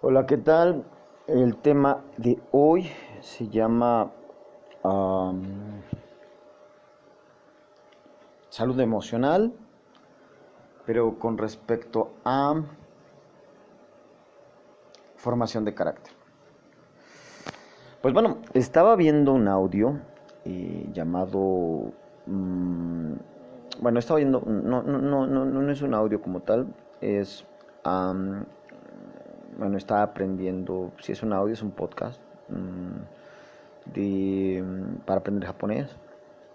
Hola, ¿qué tal? El tema de hoy se llama am, salud emocional, pero con respecto a formación de carácter. Pues bueno, estaba viendo un audio eh, llamado... mm, bueno, estaba viendo... No, no, no, no, no es un audio como tal, es... bueno, estaba aprendiendo, si es un audio, es un podcast mm, mm, para aprender japonés,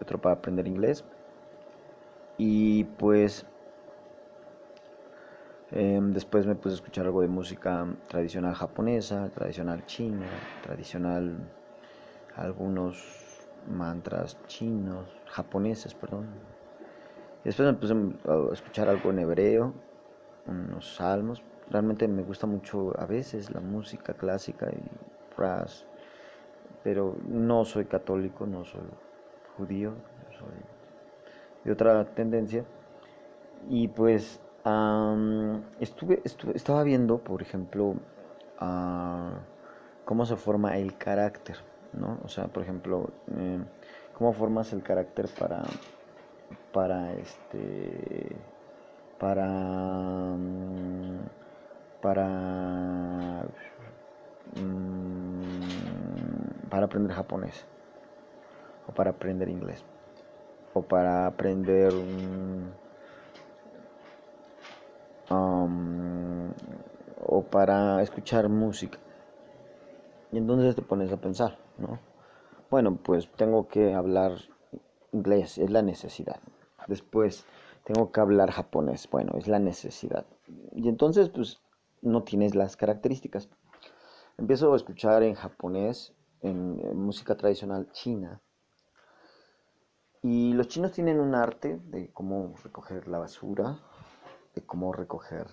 otro para aprender inglés. Y pues em, después me puse a escuchar algo de música tradicional japonesa, tradicional china, tradicional algunos mantras chinos, japoneses, perdón. Y después me puse a escuchar algo en hebreo, unos salmos. Realmente me gusta mucho a veces la música clásica y ras, pero no soy católico, no soy judío, soy de otra tendencia. Y pues estuve, estuve- estaba viendo, por ejemplo, cómo se forma el carácter, ¿no? O sea, por ejemplo, eh, cómo formas el carácter para, para este, para, mm, para, mm, para aprender japonés, o para aprender inglés, o para aprender am, o para escuchar música. Y entonces te pones a pensar, ¿no? Bueno, pues tengo que hablar inglés, es la necesidad. Después tengo que hablar japonés, bueno, es la necesidad. Y entonces, pues, no tienes las características. Empiezo a escuchar en japonés, en, música tradicional china. Y los chinos tienen un arte de cómo recoger la basura, de cómo recoger,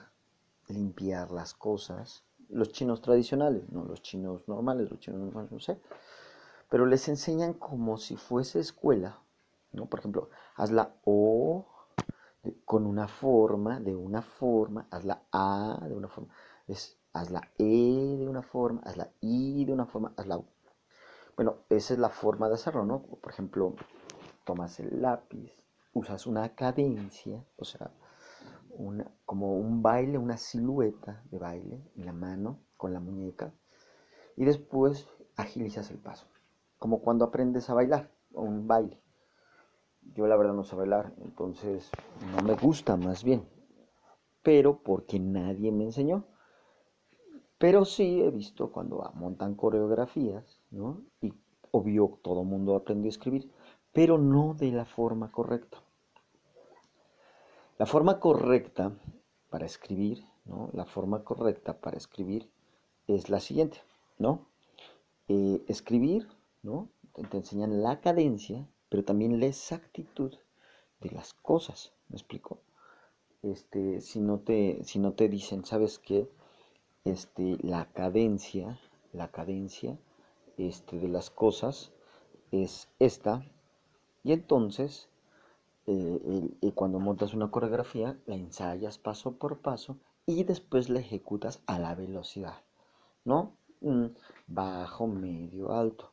limpiar las cosas. Los chinos tradicionales, no los chinos normales, los chinos normales, no sé. Pero les enseñan como si fuese escuela, ¿no? Por ejemplo, haz la O con una forma, de una forma, haz la A de una forma, es, haz la E de una forma, haz la I de una forma, haz la U. Bueno, esa es la forma de hacerlo, ¿no? Por ejemplo, tomas el lápiz, usas una cadencia, o sea, una, como un baile, una silueta de baile en la mano, con la muñeca, y después agilizas el paso, como cuando aprendes a bailar, o un baile. Yo la verdad no sé bailar, entonces no me gusta más bien, pero porque nadie me enseñó. Pero sí he visto cuando ah, montan coreografías, ¿no? Y obvio todo mundo aprendió a escribir, pero no de la forma correcta. La forma correcta para escribir, ¿no? La forma correcta para escribir es la siguiente, ¿no? Eh, escribir, ¿no? Te enseñan la cadencia, pero también la exactitud de las cosas, ¿me explico? Este, si no te, si no te dicen, ¿sabes qué? Este, la cadencia, la cadencia, este, de las cosas es esta, y entonces eh, eh, cuando montas una coreografía, la ensayas paso por paso y después la ejecutas a la velocidad, ¿no? Bajo, medio, alto.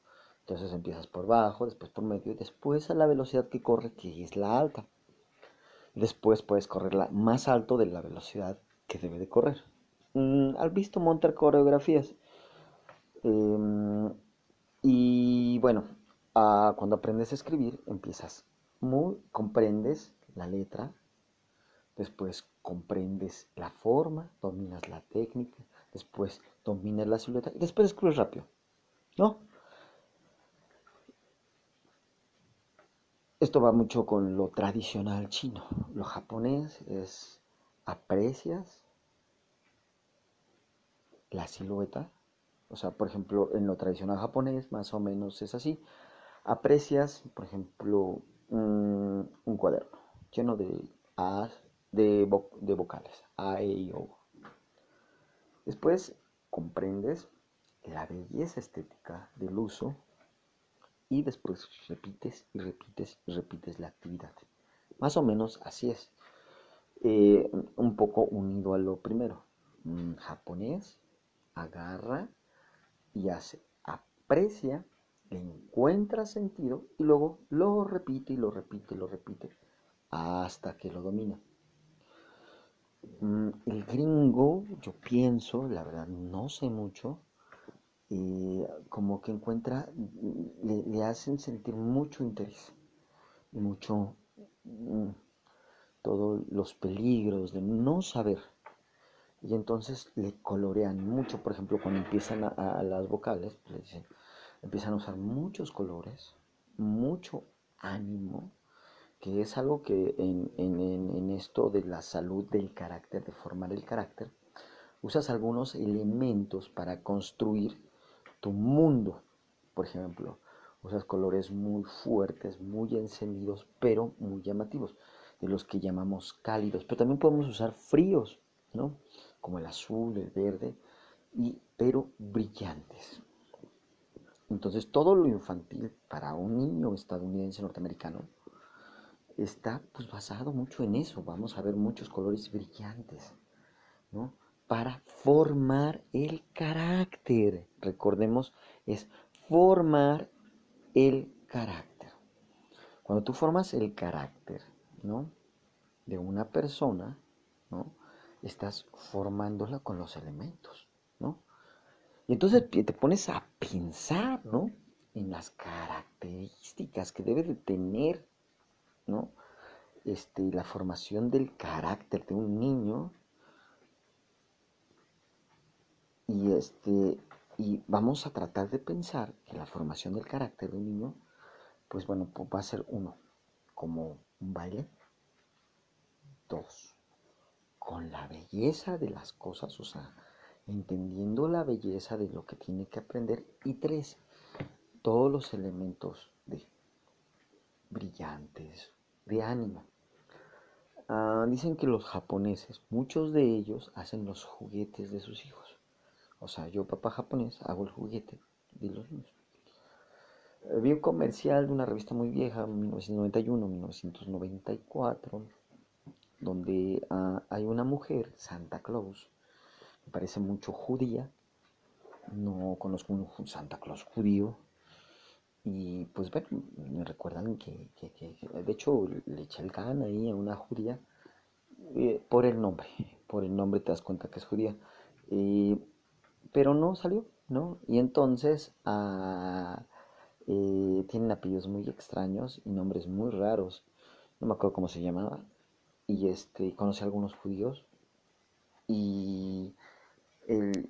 Entonces empiezas por bajo, después por medio y después a la velocidad que corre, que es la alta. Después puedes correrla más alto de la velocidad que debe de correr. Mm, ¿Has visto montar coreografías? Em, y bueno, cuando aprendes a escribir, empiezas muy, comprendes la letra, después comprendes la forma, dominas la técnica, después dominas la silueta y después escribes rápido, ¿no? Esto va mucho con lo tradicional chino. Lo japonés es aprecias la silueta. O sea, por ejemplo, en lo tradicional japonés más o menos es así. Aprecias, por ejemplo, un, cuaderno lleno de A, de, vo- de vocales, A, E, I, O. Después comprendes la belleza estética del uso y después repites y repites y repites la actividad. Más o menos así es. Eh, un poco unido a lo primero. Mm, japonés, agarra y hace, aprecia, encuentra sentido y luego lo repite y lo repite y lo repite hasta que lo domina. Mm, el gringo, yo pienso, la verdad no sé mucho, como que encuentra, le, hacen sentir mucho interés y mucho mm, todos los peligros de no saber. Y entonces le colorean mucho, por ejemplo, cuando empiezan a, las vocales, pues, empiezan a usar muchos colores, mucho ánimo, que es algo que en, en, esto de la salud del carácter, de formar el carácter, usas algunos elementos para construir tu mundo. Por ejemplo, usas colores muy fuertes, muy encendidos, pero muy llamativos, de los que llamamos cálidos. Pero también podemos usar fríos, ¿no? Como el azul, el verde, y, pero brillantes. Entonces todo lo infantil para un niño estadounidense norteamericano está pues basado mucho en eso. Vamos a ver muchos colores brillantes, ¿no? Para formar el carácter. Recordemos, es formar el carácter. Cuando tú formas el carácter, ¿no? De una persona, ¿no? Estás formándola con los elementos, ¿no? Y entonces te pones a pensar, ¿no? En las características que debe de tener, ¿no? Este, la formación del carácter de un niño. Y este, y vamos a tratar de pensar que la formación del carácter de un niño, pues bueno, pues va a ser uno, como un baile. Dos, con la belleza de las cosas, o sea, entendiendo la belleza de lo que tiene que aprender. Y tres, todos los elementos de brillantes, de ánimo. Ah, dicen que los japoneses, muchos de ellos hacen los juguetes de sus hijos. O sea, yo, papá japonés, hago el juguete de los niños. Eh, vi un comercial de una revista muy vieja, 1991-1994, donde ah, hay una mujer, Santa Claus, me parece mucho judía, no conozco un Santa Claus judío, y pues bueno, me recuerdan que, de hecho le eché el can ahí a una judía eh, por el nombre, por el nombre te das cuenta que es judía, pero no salió, ¿no? Y entonces ah, eh, tienen apellidos muy extraños y nombres muy raros, no me acuerdo cómo se llamaba, y este, conocí a algunos judíos. Y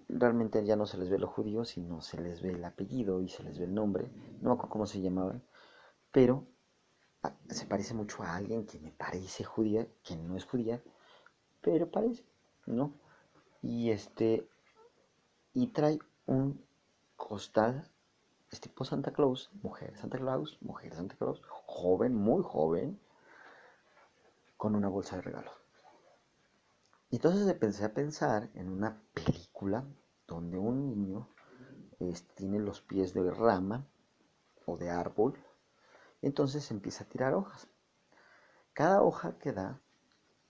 realmente ya no se les ve los judíos, sino se les ve el apellido y se les ve el nombre, no me acuerdo cómo se llamaba, pero ah, se parece mucho a alguien que me parece judía, que no es judía, pero parece, ¿no? Y este, y trae un costal, es tipo Santa Claus, mujer Santa Claus, mujer Santa Claus, joven, muy joven, con una bolsa de regalo. Y entonces empecé a pensar en una película donde un niño tiene los pies de rama o de árbol, entonces empieza a tirar hojas. Cada hoja que da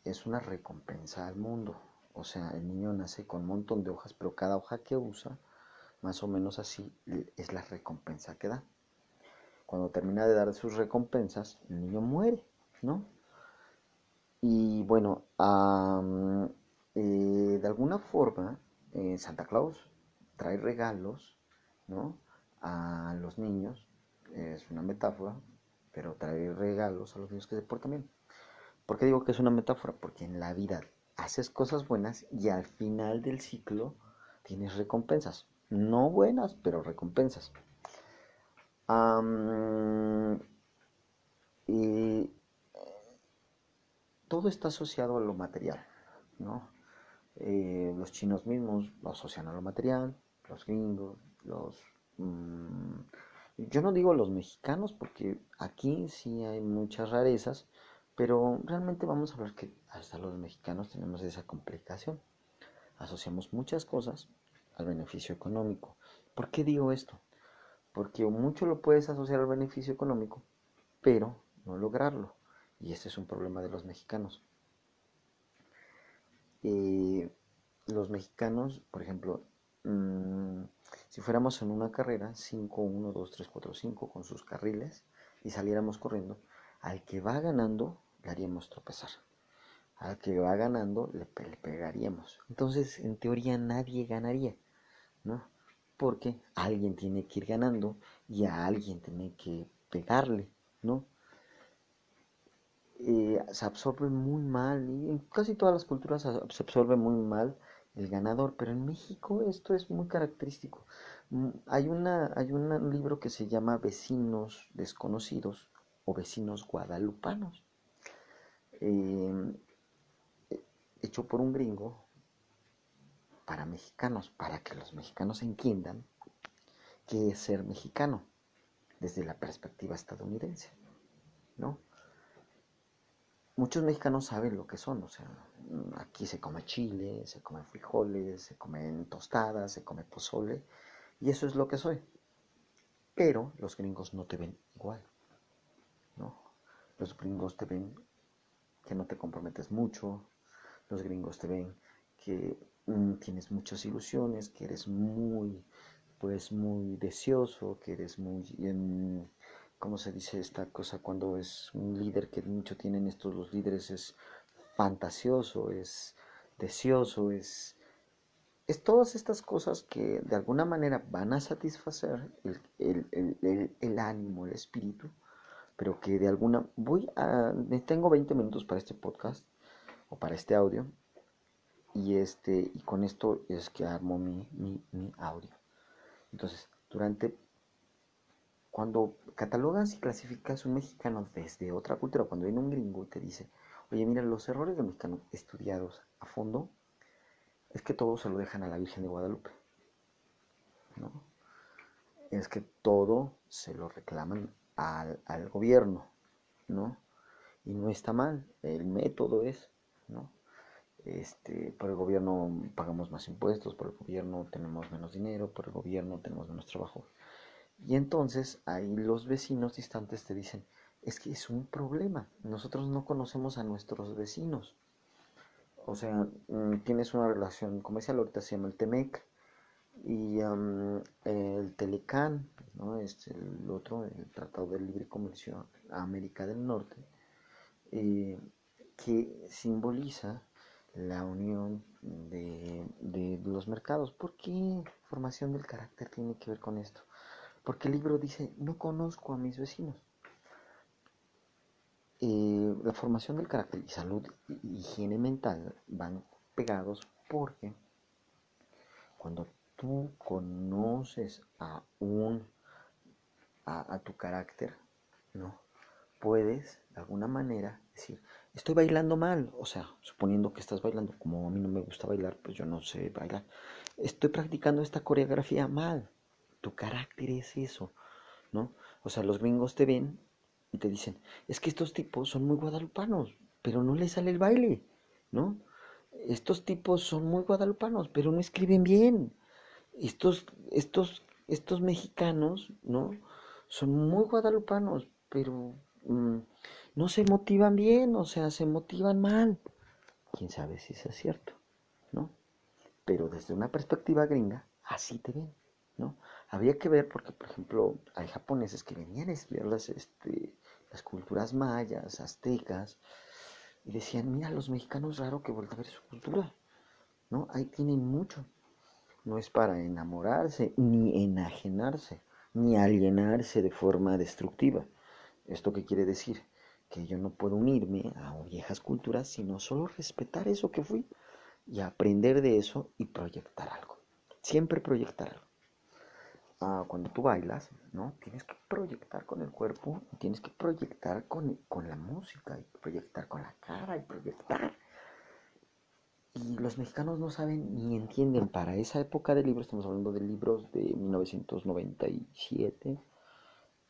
es una recompensa al mundo. O sea, el niño nace con un montón de hojas, pero cada hoja que usa, más o menos así, es la recompensa que da. Cuando termina de dar sus recompensas, el niño muere, ¿no? Y bueno, eh, de alguna forma, eh, Santa Claus trae regalos ¿no? a los niños, es una metáfora, pero trae regalos a los niños que se portan bien. ¿Por qué digo que es una metáfora? Porque en la vida haces cosas buenas y al final del ciclo tienes recompensas. No buenas, pero recompensas. y todo está asociado a lo material, ¿no? Eh, los chinos mismos lo asocian a lo material, los gringos, los... Mm, yo no digo los mexicanos porque aquí sí hay muchas rarezas, pero realmente vamos a ver que hasta los mexicanos tenemos esa complicación. Asociamos muchas cosas al beneficio económico. ¿Por qué digo esto? Porque mucho lo puedes asociar al beneficio económico, pero no lograrlo. Y este es un problema de los mexicanos. Eh, los mexicanos, por ejemplo, mm, si fuéramos en una carrera, 5, 1, 2, 3, 4, 5, con sus carriles, y saliéramos corriendo, al que va ganando le haríamos tropezar. Al que va ganando le, le pegaríamos. Entonces, en teoría, nadie ganaría, ¿no? Porque alguien tiene que ir ganando y a alguien tiene que pegarle, ¿no? Eh, se absorbe muy mal, y en casi todas las culturas se absorbe muy mal el ganador, pero en México esto es muy característico. Mm, hay, una, hay un libro que se llama Vecinos Desconocidos o Vecinos Guadalupanos, em, hecho por un gringo para mexicanos, para que los mexicanos entiendan qué es ser mexicano desde la perspectiva estadounidense, ¿no? muchos mexicanos saben lo que son, o sea, aquí se come chile, se come frijoles, se comen tostadas, se come pozole, y eso es lo que soy. Pero los gringos no te ven igual, ¿no? Los gringos te ven que no te comprometes mucho, los gringos te ven que mm, tienes muchas ilusiones, que eres muy, pues muy deseoso, que eres muy... ¿cómo se dice esta cosa cuando es un líder que mucho tienen estos los líderes? Es fantasioso, es deseoso, es, es todas estas cosas que de alguna manera van a satisfacer el, ánimo, el espíritu, pero que de alguna... Voy a... Tengo 20 minutos para este podcast o para este audio y, este, y con esto es que armo mi, mi, audio. Entonces, durante cuando catalogas y clasificas un mexicano desde otra cultura, cuando viene un gringo y te dice, oye, mira, los errores del mexicano estudiados a fondo, es que todo se lo dejan a la Virgen de Guadalupe. ¿no? Es que todo se lo reclaman al, al gobierno, ¿no? Y no está mal, el método es, ¿no? Este, por el gobierno pagamos más impuestos, por el gobierno tenemos menos dinero, por el gobierno tenemos menos trabajo. Y entonces ahí los vecinos distantes te dicen, es que es un problema, nosotros no conocemos a nuestros vecinos. O sea, mm, tienes una relación comercial, ahorita se llama el TEMEC, y el Telecán, ¿no? es el otro, el Tratado de Libre Comercio América del Norte, eh, que simboliza la unión de, de, los mercados. ¿Por qué formación del carácter tiene que ver con esto? Porque el libro dice, no conozco a mis vecinos. Eh, la formación del carácter y salud y higiene mental van pegados porque cuando tú conoces a un a, tu carácter, ¿no? Puedes de alguna manera decir, estoy bailando mal, o sea, suponiendo que estás bailando, como a mí no me gusta bailar, pues yo no sé bailar, estoy practicando esta coreografía mal, tu carácter es eso, ¿no? O sea, los gringos te ven y te dicen, es que estos tipos son muy guadalupanos, pero no les sale el baile, ¿no? Estos tipos son muy guadalupanos, pero no escriben bien. Estos, estos, estos mexicanos, ¿no? Son muy guadalupanos, pero mm, no se motivan bien, o sea, se motivan mal. Quién sabe si es cierto, ¿no? Pero desde una perspectiva gringa, así te ven, ¿no? Había que ver porque, por ejemplo, hay japoneses que venían a estudiar las, este, las culturas mayas, aztecas, y decían, mira, los mexicanos raro que vuelta a ver su cultura, ¿no? Ahí tienen mucho. No es para enamorarse, ni enajenarse, ni alienarse de forma destructiva. ¿Esto qué quiere decir? Que yo no puedo unirme a viejas culturas, sino solo respetar eso que fui y aprender de eso y proyectar algo. Siempre proyectar algo. Ah, cuando tú bailas, ¿no? Tienes que proyectar con el cuerpo, tienes que proyectar con, con la música, y proyectar con la cara, y proyectar. Y los mexicanos no saben ni entienden. Para esa época de libros, estamos hablando de libros de 1997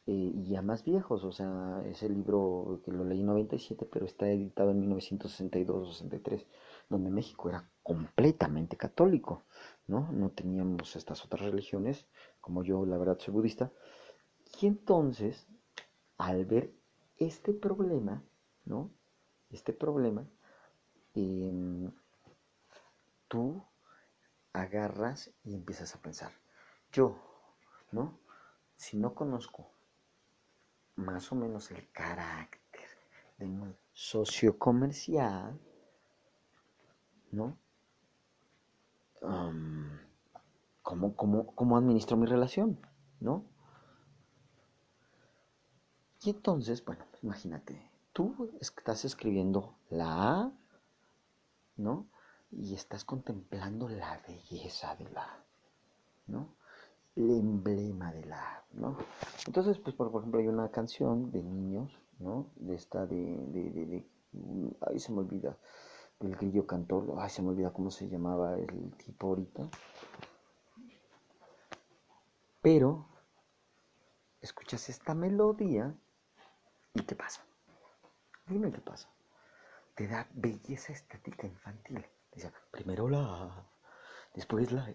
eh, y ya más viejos. O sea, ese libro que lo leí en 97, pero está editado en 1962 63, donde México era completamente católico, ¿no? No teníamos estas otras religiones como yo la verdad soy budista, y entonces, al ver este problema, ¿no? Este problema, em, tú agarras y empiezas a pensar, yo, ¿no? Si no conozco más o menos el carácter de un socio comercial, ¿no? ¿cómo, cómo administro mi relación? ¿No? Y entonces, bueno, imagínate, tú estás escribiendo la A, ¿no? Y estás contemplando la belleza de la ¿no? El emblema de la ¿no? Entonces, pues, por, ejemplo, hay una canción de niños, ¿no? De esta de, de, de, de ay, se me olvida, del grillo cantor, ay, se me olvida cómo se llamaba el tipo ahorita. Pero, escuchas esta melodía y ¿qué pasa? Dime qué pasa. Te da belleza estética infantil. Dice, primero la después la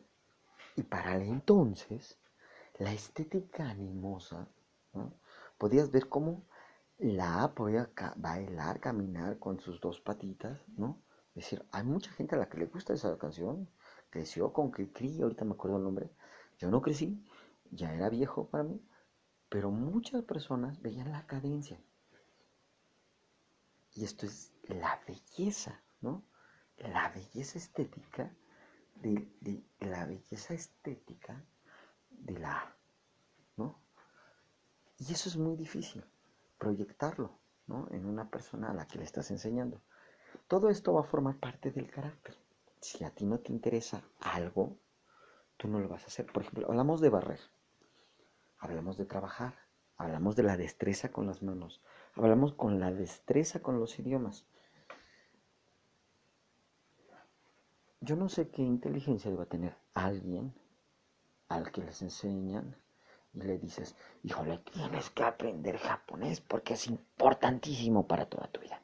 Y para el entonces, la estética animosa, ¿no? podías ver cómo la A podía bailar, caminar con sus dos patitas, ¿no? Es decir, hay mucha gente a la que le gusta esa canción. Creció con que Cri, ahorita me acuerdo el nombre. Yo no crecí, ya era viejo para mí, pero muchas personas veían la cadencia. Y esto es la belleza, ¿no? La belleza estética de, la belleza estética de la ¿no? Y eso es muy difícil, proyectarlo, ¿no? En una persona a la que le estás enseñando. Todo esto va a formar parte del carácter. Si a ti no te interesa algo, tú no lo vas a hacer. Por ejemplo, hablamos de barrer, hablamos de trabajar, hablamos de la destreza con las manos, hablamos con la destreza con los idiomas. Yo no sé qué inteligencia deba tener alguien al que les enseñan y le dices, híjole, tienes que aprender japonés porque es importantísimo para toda tu vida.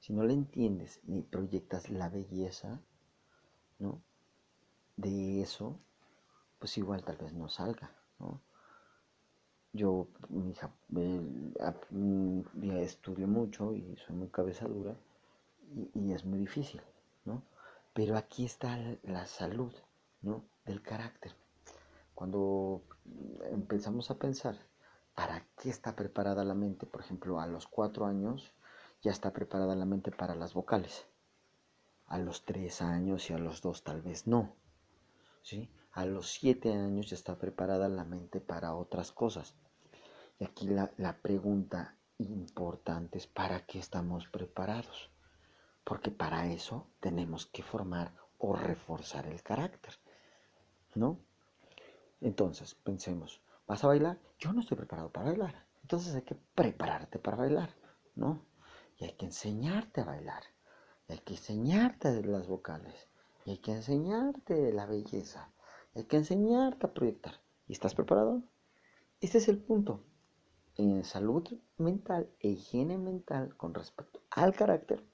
Si no le entiendes ni proyectas la belleza, ¿no? De eso, pues igual tal vez no salga, ¿no? Yo, mi hija, estudio mucho y soy muy cabeza dura y, es muy difícil, Pero aquí está la salud, ¿no? Del carácter. Cuando empezamos a pensar, ¿para qué está preparada la mente? Por ejemplo, a los cuatro años, ya está preparada la mente para las vocales. A los tres años y a los dos tal vez no. ¿sí? A los siete años ya está preparada la mente para otras cosas. Y aquí la, la pregunta importante es ¿para qué estamos preparados? Porque para eso tenemos que formar o reforzar el carácter. ¿No? Entonces, pensemos, ¿vas a bailar? Yo no estoy preparado para bailar. Entonces hay que prepararte para bailar, ¿no? Y hay que enseñarte a bailar. Y hay que enseñarte las vocales. Y hay que enseñarte la belleza. Y hay que enseñarte a proyectar. ¿Y estás preparado? Este es el punto. En salud mental e higiene mental con respecto al carácter,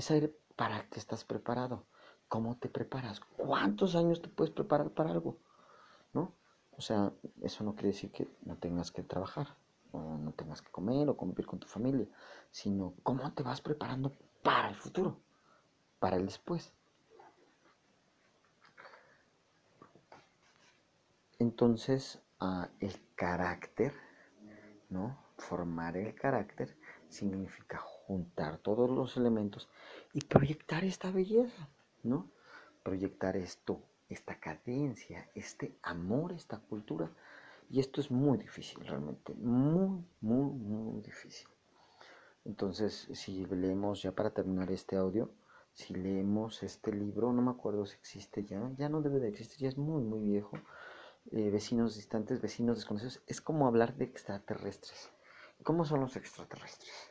es saber para qué estás preparado. ¿Cómo te preparas? ¿Cuántos años te puedes preparar para algo? ¿No? O sea, eso no quiere decir que no tengas que trabajar o no tengas que comer o convivir con tu familia, sino cómo te vas preparando para el futuro, para el después. Entonces, ah, el carácter, ¿no? Formar el carácter significa juntar todos los elementos y proyectar esta belleza, ¿no? Proyectar esto, esta cadencia, este amor, esta cultura y esto es muy difícil realmente, muy, muy, muy difícil. Entonces, si leemos, ya para terminar este audio, si leemos este libro, no me acuerdo si existe ya, ya no debe de existir, ya es muy, muy viejo. Eh, vecinos distantes, vecinos desconocidos, es como hablar de extraterrestres. ¿Cómo son los extraterrestres?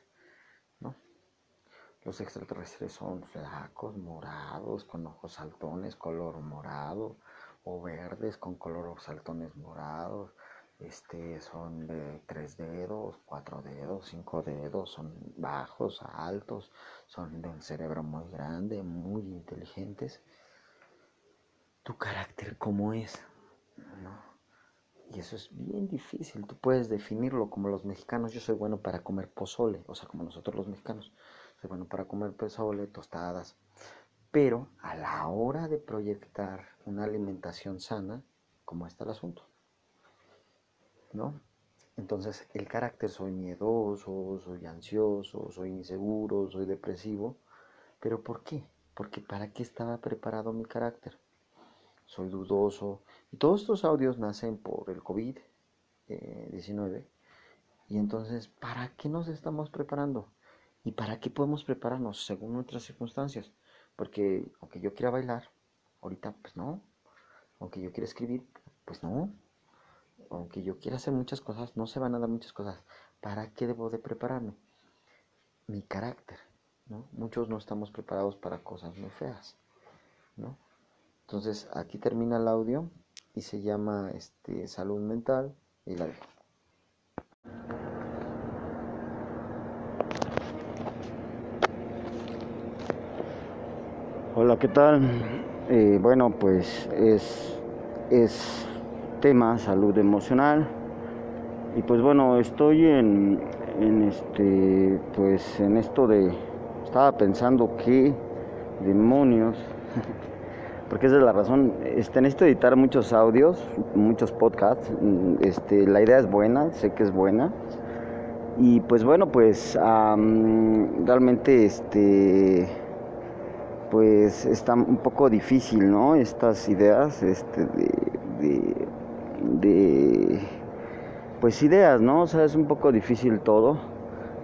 Los extraterrestres son flacos, morados, con ojos saltones, color morado, o verdes con color saltones morados, este, son de tres dedos, cuatro dedos, cinco dedos, son bajos, altos, son de un cerebro muy grande, muy inteligentes. Tu carácter cómo es, ¿no? Y eso es bien difícil, tú puedes definirlo como los mexicanos, yo soy bueno para comer pozole, o sea, como nosotros los mexicanos, bueno para comer pozole, tostadas, Pero a la hora de proyectar una alimentación sana, ¿cómo está el asunto? ¿No? Entonces, el carácter, soy miedoso, soy ansioso, soy inseguro, soy depresivo. ¿Pero por qué? Porque ¿para qué estaba preparado mi carácter? Soy dudoso. Y todos estos audios nacen por el COVID-19. y entonces, ¿para qué nos estamos preparando? ¿Y para qué podemos prepararnos según nuestras circunstancias? Porque aunque yo quiera bailar, ahorita pues no. Aunque yo quiera escribir, pues no aunque yo quiera hacer muchas cosas, no se van a dar muchas cosas. ¿Para qué debo de prepararme? Mi carácter, ¿no? Muchos no estamos preparados para cosas muy feas, ¿no? Entonces, aquí termina el audio y se llama este, salud mental y la dejo. Hola, ¿qué tal? Eh, bueno, pues es, es tema salud emocional. Y pues bueno estoy en, en este pues en esto de estaba pensando que demonios porque esa es la razón. Este necesito editar muchos audios muchos podcasts. Este la idea es buena sé que es buena. Y pues bueno pues realmente este pues está un poco difícil no estas ideas este de de pues ideas, ¿no? O sea, es un poco difícil todo.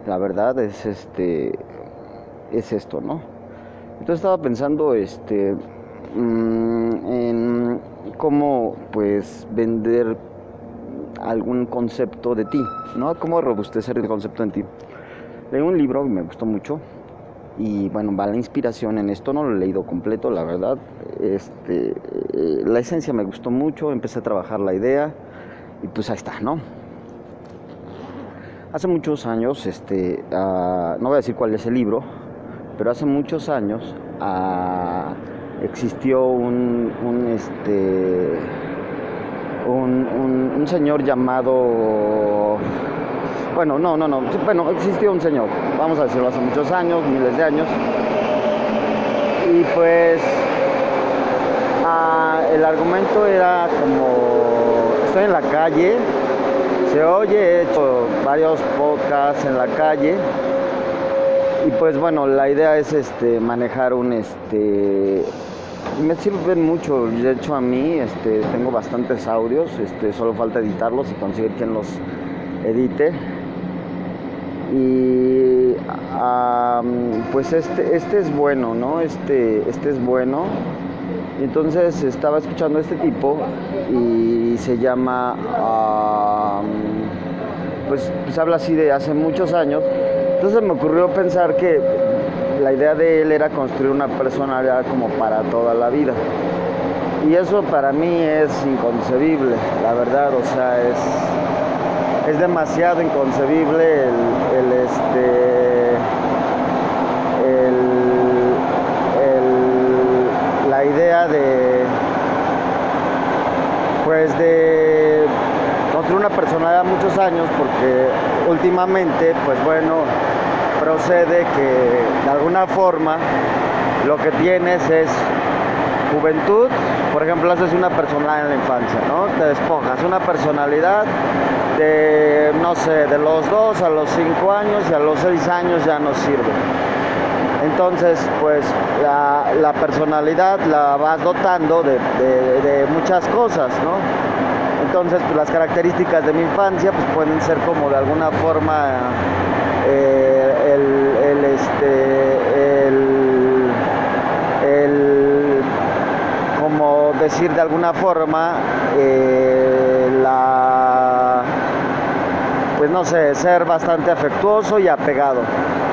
La verdad es este es esto, ¿no? Entonces estaba pensando este mm, en cómo pues vender algún concepto de ti, ¿no? Cómo robustecer el concepto en ti. Leí un libro y me gustó mucho y bueno, va la inspiración en esto, no lo he leído completo, la verdad. Este, eh, la esencia me gustó mucho, empecé a trabajar la idea y pues ahí está, ¿no? Hace muchos años, este, ah, no voy a decir cuál es el libro, pero hace muchos años ah, existió un, un este, un, un señor llamado bueno, no, no, no. Bueno, existió un señor, vamos a decirlo, hace muchos años, miles de años. Y pues ah, el argumento era como, estoy en la calle, se oye, he hecho varios podcasts en la calle. Y pues bueno, la idea es este manejar un este me sirven mucho, de hecho a mí este tengo bastantes audios, este solo falta editarlos y conseguir quien los edite y pues este, este es bueno, ¿no? Este, este es bueno. entonces estaba escuchando a este tipo y se llama, pues, pues habla así de hace muchos años. Entonces me ocurrió pensar que la idea de él era construir una personalidad como para toda la vida. Y eso para mí es inconcebible, la verdad, o sea, es es demasiado inconcebible el, este la idea de pues de construir una personalidad muchos años porque últimamente pues bueno procede que de alguna forma lo que tienes es juventud, por ejemplo, haces una personalidad en la infancia, ¿no? Te despojas una personalidad de, no sé, de los 2 a los 5 años y a los 6 años ya no sirve. Entonces, pues la, personalidad la vas dotando de, muchas cosas, ¿no? Entonces, pues las características de mi infancia pues pueden ser como de alguna forma eh, el, este, el, el, como decir de alguna forma, eh, la pues no sé, ser bastante afectuoso y apegado.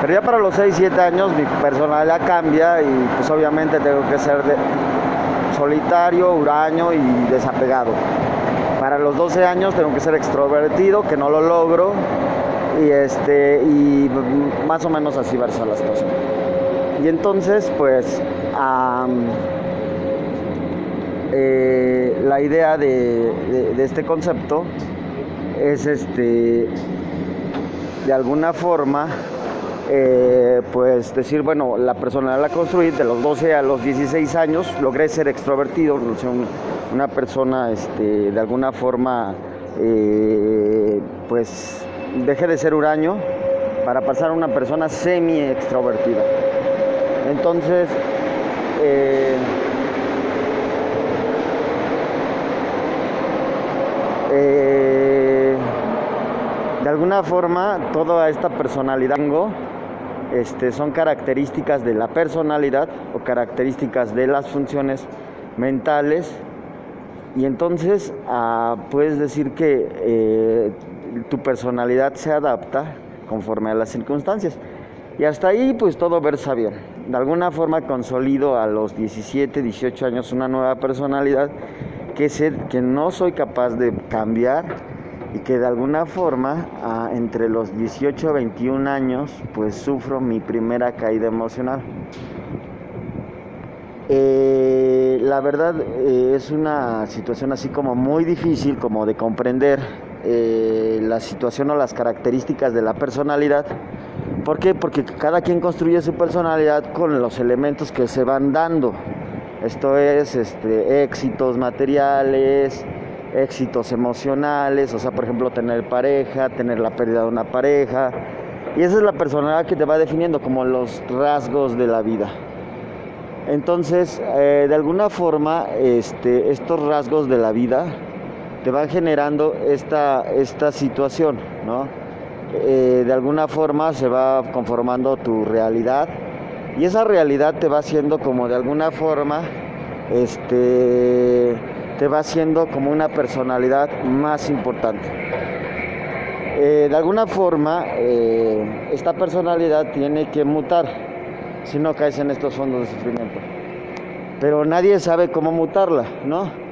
Pero ya para los 6, 7 años mi personalidad cambia y pues obviamente tengo que ser solitario, huraño y desapegado. Para los 12 años tengo que ser extrovertido, que no lo logro, y este y más o menos así versan las cosas. Y entonces pues eh, la idea de este concepto es este de alguna forma eh, pues decir, bueno, la persona la construí de los 12 a los 16 años, logré ser extrovertido, una persona este, de alguna forma, eh, pues dejé de ser huraño para pasar a una persona semi extrovertida. Entonces, eh, de alguna forma toda esta personalidad este, son características de la personalidad o características de las funciones mentales y entonces ah, puedes decir que eh, tu personalidad se adapta conforme a las circunstancias. Y hasta ahí pues todo versa bien. De alguna forma consolido a los 17, 18 años una nueva personalidad que, sé, que no soy capaz de cambiar y que de alguna forma entre los 18 y 21 años pues sufro mi primera caída emocional. Eh, la verdad eh, es una situación así como muy difícil como de comprender eh, la situación o las características de la personalidad. ¿Por qué? Porque cada quien construye su personalidad con los elementos que se van dando. Esto es este, éxitos materiales, éxitos emocionales, o sea, por ejemplo, tener pareja, tener la pérdida de una pareja. Y esa es la personalidad que te va definiendo como los rasgos de la vida. Entonces, eh, de alguna forma, este, estos rasgos de la vida te van generando esta, esta situación, ¿no? Eh, de alguna forma se va conformando tu realidad y esa realidad te va haciendo como de alguna forma, este, te va haciendo como una personalidad más importante. Eh, de alguna forma, eh, esta personalidad tiene que mutar, si no caes en estos fondos de sufrimiento. Pero nadie sabe cómo mutarla, ¿no?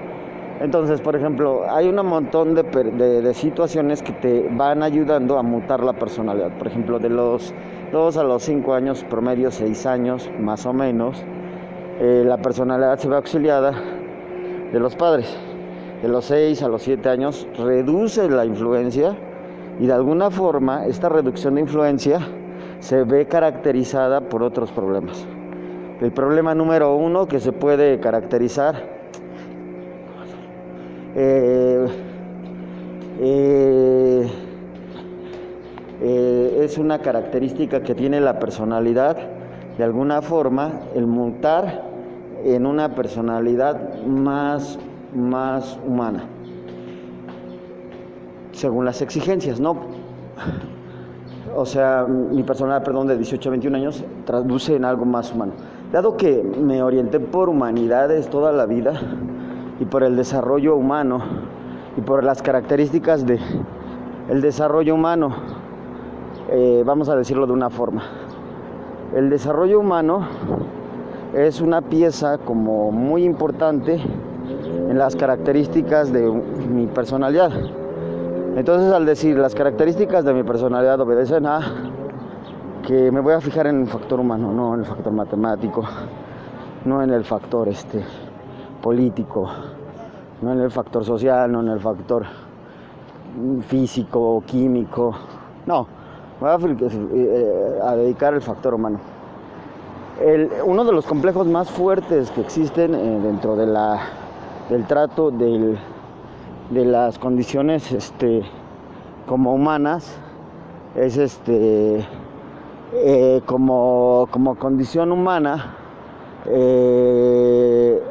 Entonces, por ejemplo, hay un montón de, situaciones que te van ayudando a mutar la personalidad. Por ejemplo, de los 2 a los 5 años, promedio 6 años más o menos, eh, la personalidad se ve auxiliada de los padres. De los 6 a los 7 años reduce la influencia y de alguna forma esta reducción de influencia se ve caracterizada por otros problemas. El problema número uno que se puede caracterizar eh, eh, eh, es una característica que tiene la personalidad, de alguna forma, el montar en una personalidad más, más humana, según las exigencias, ¿no? O sea, mi personalidad, perdón, de 18 a 21 años traduce en algo más humano. Dado que me orienté por humanidades toda la vida y por el desarrollo humano y por las características de el desarrollo humano, eh, vamos a decirlo de una forma. El desarrollo humano es una pieza como muy importante en las características de mi personalidad. Entonces al decir las características de mi personalidad obedecen a que me voy a fijar en el factor humano, no en el factor matemático, no en el factor este político, no en el factor social, no en el factor físico, químico, no, eh, a dedicar el factor humano. Uno de los complejos más fuertes que existen eh, dentro de la, del trato de las condiciones este, como humanas es este eh, como, condición humana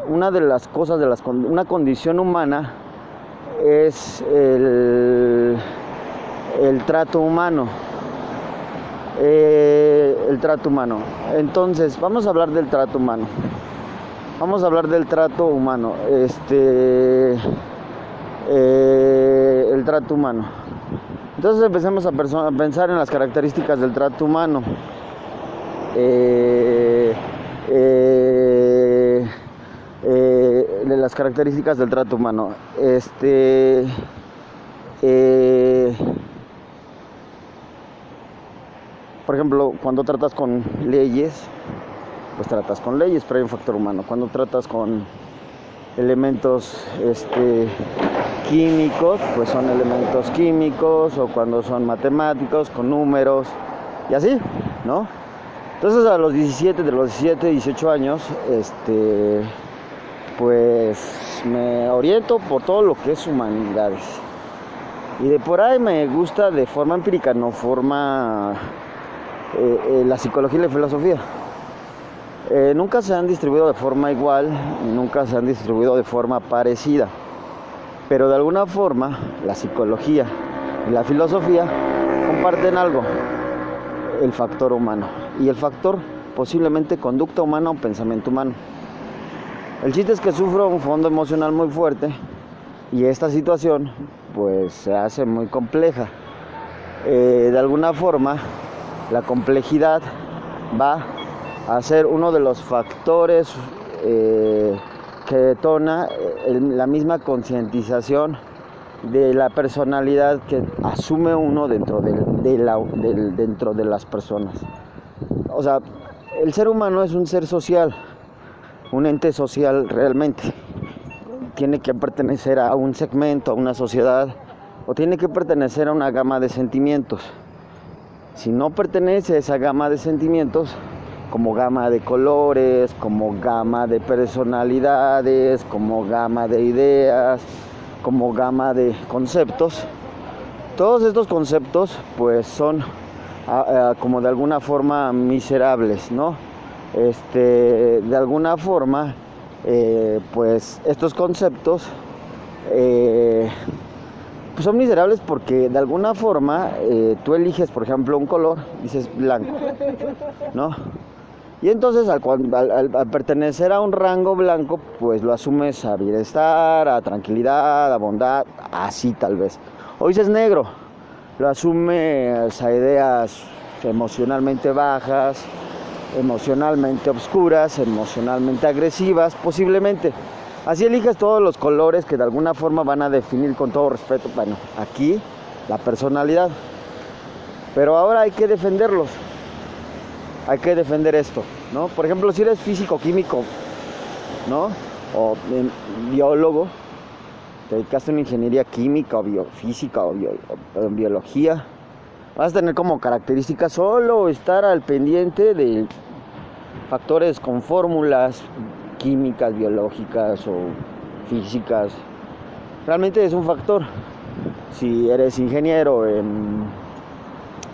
una de las cosas de las una condición humana es el, el trato humano eh, el trato humano. Entonces, vamos a hablar del trato humano. Vamos a hablar del trato humano. Este. Eh, el trato humano. Entonces empecemos a, pensar en las características del trato humano. Eh, las características del trato humano. Este. Por ejemplo, cuando tratas con leyes, pues tratas con leyes, pero hay un factor humano. Cuando tratas con elementos este, químicos, pues son elementos químicos, o cuando son matemáticos, con números, y así, ¿no? Entonces a los 17, de los 17, 18 años, este, pues me oriento por todo lo que es humanidades. Y de por ahí me gusta de forma empírica, no forma eh, eh, la psicología y la filosofía. Eh, nunca se han distribuido de forma igual, nunca se han distribuido de forma parecida. Pero de alguna forma la psicología y la filosofía comparten algo, el factor humano. Y el factor posiblemente conducta humana o pensamiento humano. El chiste es que sufro un fondo emocional muy fuerte y esta situación pues se hace muy compleja. de alguna forma la complejidad va a ser uno de los factores eh, que detona eh, la misma concientización de la personalidad que asume uno dentro de, dentro de las personas. O sea, el ser humano es un ser social, un ente social realmente. Tiene que pertenecer a un segmento, a una sociedad, o tiene que pertenecer a una gama de sentimientos. Si no pertenece a esa gama de sentimientos, como gama de colores, como gama de personalidades, como gama de ideas, como gama de conceptos, todos estos conceptos pues son ah, ah, como de alguna forma miserables, ¿no? Este, de alguna forma, eh, pues estos conceptos eh, pues son miserables porque de alguna forma eh, tú eliges, por ejemplo, un color, dices blanco, ¿no? Y entonces al, pertenecer a un rango blanco, pues lo asumes a bienestar, a tranquilidad, a bondad, así tal vez. O dices negro, lo asumes a ideas emocionalmente bajas, emocionalmente obscuras, emocionalmente agresivas, posiblemente. Así eliges todos los colores que de alguna forma van a definir con todo respeto, bueno, aquí la personalidad. Pero ahora hay que defenderlos. Hay que defender esto, ¿no? Por ejemplo, si eres físico, químico, ¿no? O biólogo, te dedicaste a una ingeniería química o biofísica o, o biología, vas a tener como característica solo estar al pendiente de factores con fórmulas, químicas, biológicas o físicas. Realmente es un factor. Si eres ingeniero en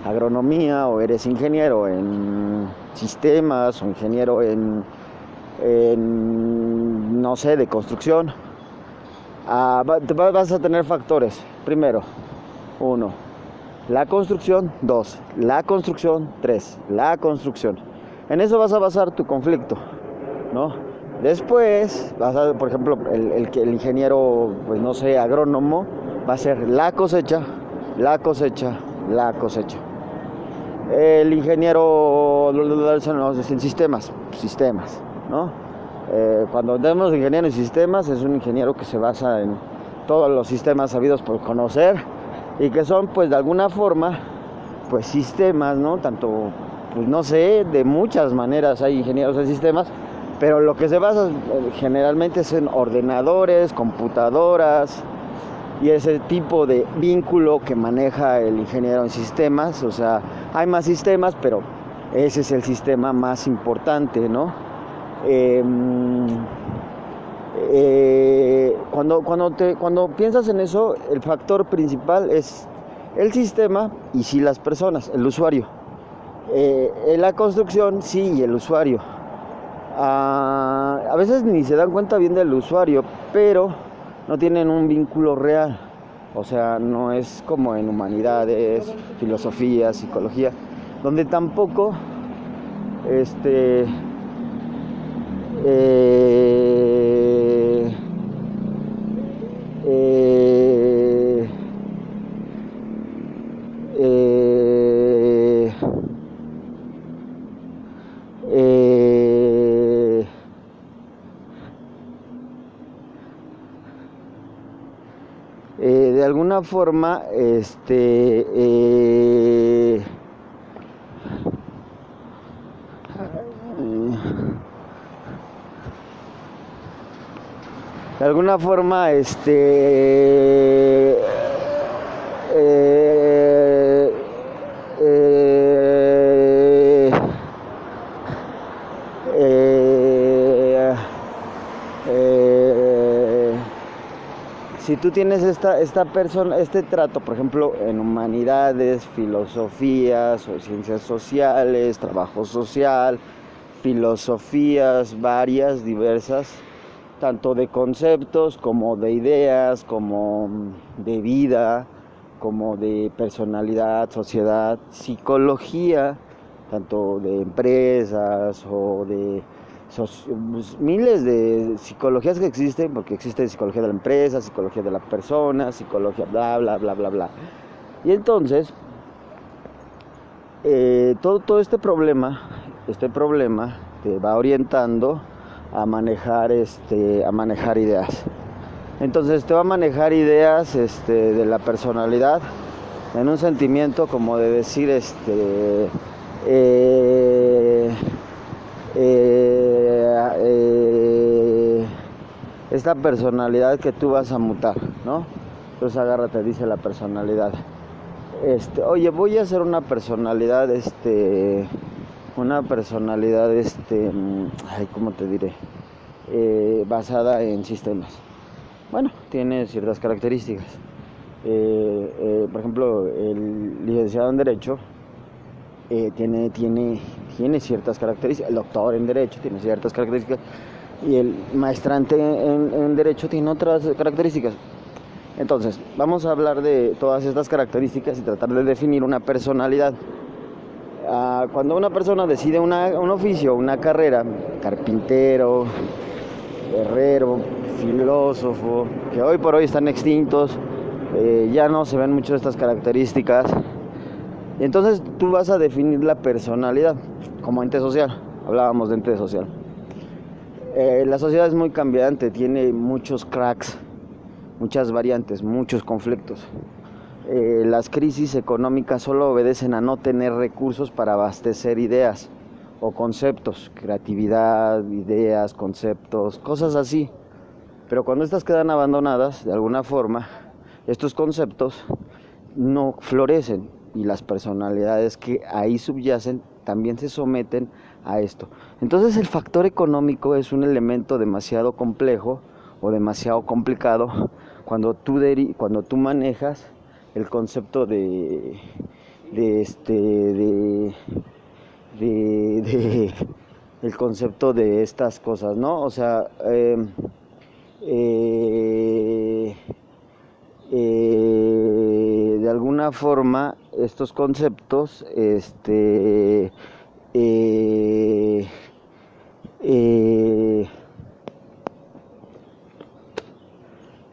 agronomía o eres ingeniero en sistemas o ingeniero en, no sé, de construcción, ah, vas a tener factores. Primero, uno, la construcción, dos, la construcción, tres, la construcción. En eso vas a basar tu conflicto, ¿no? Después, por ejemplo, el, el, ingeniero, pues no sé, agrónomo, va a ser la cosecha, la cosecha, la cosecha. El ingeniero en sistemas, sistemas, ¿no? Eh, cuando tenemos ingeniero en sistemas, es un ingeniero que se basa en todos los sistemas sabidos por conocer y que son, pues, de alguna forma, pues, sistemas, ¿no? Tanto, pues, no sé, de muchas maneras hay ingenieros en sistemas pero lo que se basa eh, generalmente es en ordenadores, computadoras y ese tipo de vínculo que maneja el ingeniero en sistemas. O sea, hay más sistemas, pero ese es el sistema más importante, ¿no? Em, eh, cuando, cuando, te, cuando piensas en eso, el factor principal es el sistema y sí las personas, el usuario. Eh, en la construcción sí y el usuario a, veces ni se dan cuenta bien del usuario, pero no tienen un vínculo real. O sea, no es como en humanidades, filosofía, psicología, donde tampoco este eh, eh, alguna forma, este, eh, de alguna forma, este, eh, si tú tienes esta, esta persona, este trato, por ejemplo, en humanidades, filosofías o ciencias sociales, trabajo social, filosofías varias, diversas, tanto de conceptos como de ideas, como de vida, como de personalidad, sociedad, psicología, tanto de empresas o de miles de psicologías que existen, porque existe psicología de la empresa, psicología de la persona, psicología bla, bla, bla, bla, bla. Y entonces, eh, todo, todo este problema, este problema te va orientando a manejar, este, a manejar ideas. Entonces te va a manejar ideas este, de la personalidad en un sentimiento como de decir, este, eh, eh, eh, esta personalidad que tú vas a mutar, ¿no? Entonces agárrate, dice la personalidad. Este, oye, voy a hacer una personalidad, este, una personalidad, este, ay, ¿cómo te diré? Eh, basada en sistemas. Bueno, tiene ciertas características. por ejemplo, el licenciado en Derecho tiene, tiene tiene ciertas características, el doctor en Derecho tiene ciertas características y el maestrante en, Derecho tiene otras características. Entonces, vamos a hablar de todas estas características y tratar de definir una personalidad. Ah, cuando una persona decide un oficio, una carrera, carpintero, herrero, filósofo, que hoy por hoy están extintos, eh, ya no se ven mucho estas características. Entonces tú vas a definir la personalidad como ente social. Hablábamos de ente social. Eh, la sociedad es muy cambiante, tiene muchos cracks, muchas variantes, muchos conflictos. Eh, las crisis económicas solo obedecen a no tener recursos para abastecer ideas o conceptos, creatividad, ideas, conceptos, cosas así. Pero cuando estas quedan abandonadas, de alguna forma, estos conceptos no florecen y las personalidades que ahí subyacen también se someten a esto. Entonces el factor económico es un elemento demasiado complejo o demasiado complicado cuando tú, cuando tú manejas el concepto de, de este de, de, el concepto de estas cosas, ¿no? O sea, em, eh, eh, de alguna forma estos conceptos este, eh, eh,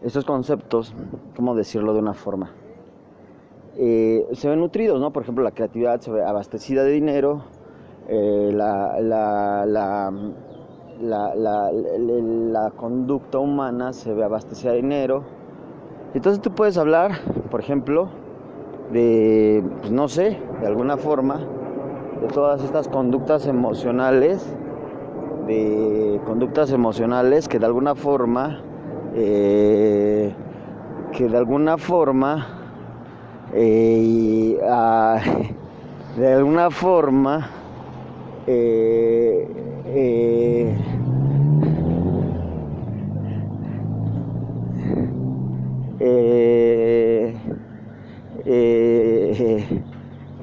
estos conceptos, ¿cómo decirlo de una forma? Eh, se ven nutridos, ¿no? Por ejemplo, la creatividad se ve abastecida de dinero, la, la, la, la, conducta humana se ve abastecida de dinero. Entonces tú puedes hablar, por ejemplo, de, pues no sé, de alguna forma, de todas estas conductas emocionales, de conductas emocionales que de alguna forma, eh, que de alguna forma, eh, ah, de alguna forma, eh, que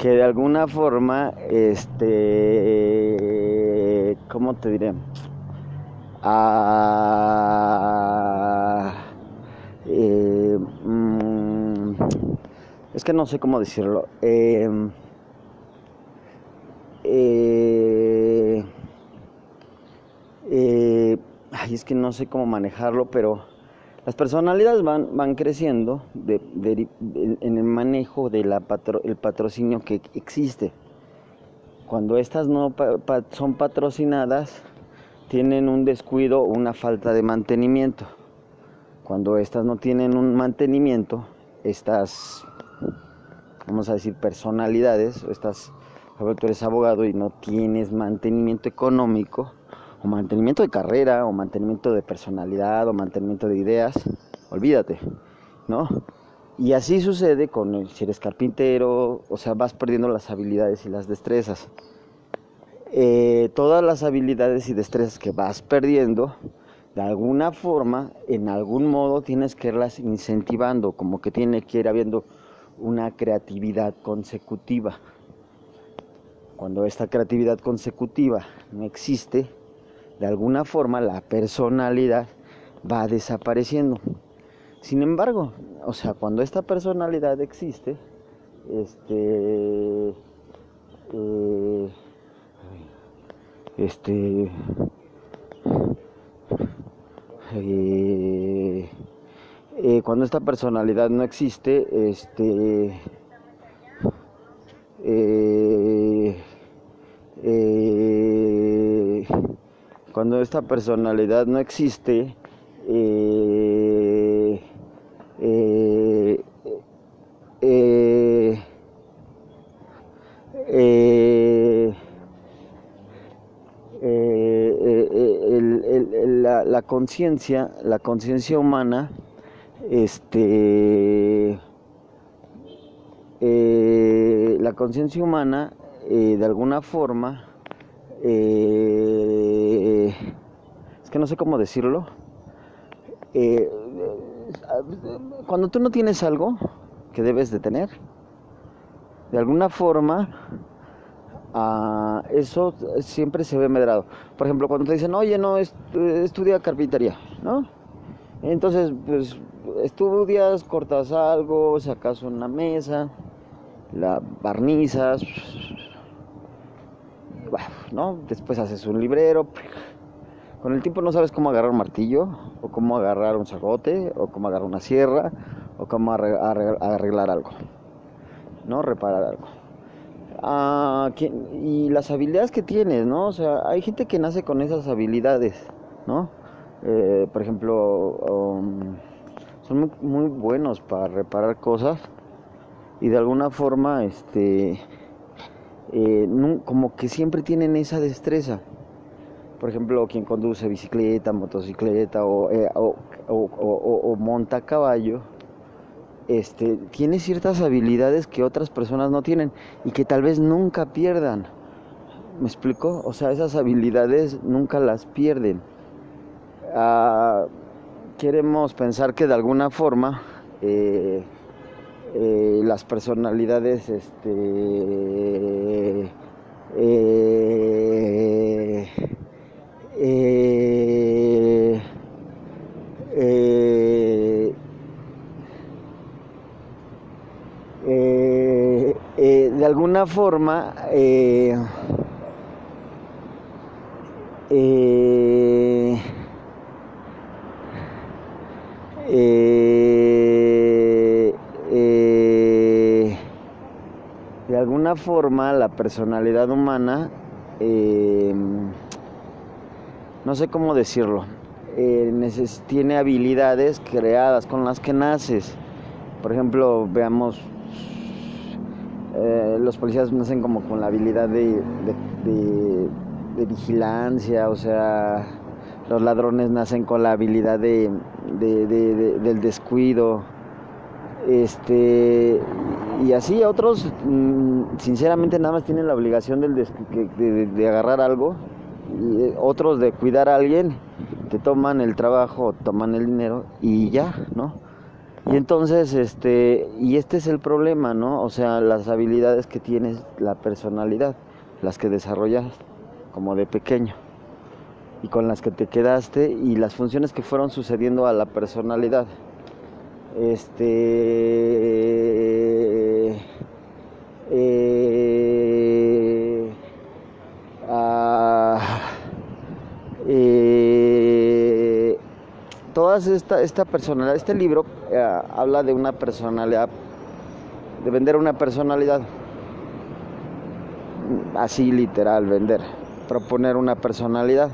de alguna forma, este, ¿cómo te diré? Ah, eh, mm, es que no sé cómo decirlo. Em, eh, eh, ay, es que no sé cómo manejarlo, pero las personalidades van, van creciendo en el manejo del patrocinio que existe. Cuando estas no son patrocinadas, tienen un descuido o una falta de mantenimiento. Cuando estas no tienen un mantenimiento, estas, vamos a decir, personalidades, estas, tú eres abogado y no tienes mantenimiento económico, o mantenimiento de carrera, o mantenimiento de personalidad, o mantenimiento de ideas, olvídate, ¿no? Y así sucede con el, si eres carpintero, o sea, vas perdiendo las habilidades y las destrezas. Eh, todas las habilidades y destrezas que vas perdiendo de alguna forma, en algún modo tienes que irlas incentivando, como que tiene que ir habiendo una creatividad consecutiva. Cuando esta creatividad consecutiva no existe, de alguna forma la personalidad va desapareciendo. Sin embargo, o sea, cuando esta personalidad existe, este, eh, este, eh, eh, cuando esta personalidad no existe, este, cuando esta personalidad no existe, eh, eh, eh, la, la conciencia, la conciencia humana, este, la conciencia humana, de alguna forma, es que no sé cómo decirlo, eh, cuando tú no tienes algo que debes de tener, de alguna forma, ah, eso siempre se ve medrado. Por ejemplo, cuando te dicen, oye, no, estudia carpintería, ¿no? Entonces, pues, estudias, cortas algo, sacas una mesa, la barnizas, ¿no? Después haces un librero, con el tiempo no sabes cómo agarrar un martillo, o cómo agarrar un zagote, o cómo agarrar una sierra, o cómo arreglar algo, ¿no? Reparar algo. Ah, y las habilidades que tienes, ¿no? O sea, hay gente que nace con esas habilidades, ¿no? Eh, por ejemplo, um, son muy, buenos para reparar cosas y de alguna forma, este, eh, como que siempre tienen esa destreza por ejemplo, quien conduce bicicleta, motocicleta o, eh, monta a caballo, este, tiene ciertas habilidades que otras personas no tienen y que tal vez nunca pierdan. ¿Me explico? O sea, esas habilidades nunca las pierden. Ah, queremos pensar que de alguna forma eh, eh, las personalidades este, eh, eh, eh, de alguna forma de alguna forma la personalidad humana no sé cómo decirlo, eh, tiene habilidades creadas con las que naces. Por ejemplo, veamos, eh, los policías nacen como con la habilidad de, vigilancia, o sea, los ladrones nacen con la habilidad de, del descuido. Este, y así otros, mm, sinceramente, nada más tienen la obligación del de agarrar algo eh, otros de cuidar a alguien, te toman el trabajo, toman el dinero y ya, ¿no? Y entonces, este, y este es el problema, ¿no? O sea, las habilidades que tienes, la personalidad, las que desarrollas como de pequeño y con las que te quedaste y las funciones que fueron sucediendo a la personalidad. Este. Eh, Eh, todas esta, esta personalidad, este libro eh, habla de una personalidad, de vender una personalidad, así literal, vender, proponer una personalidad.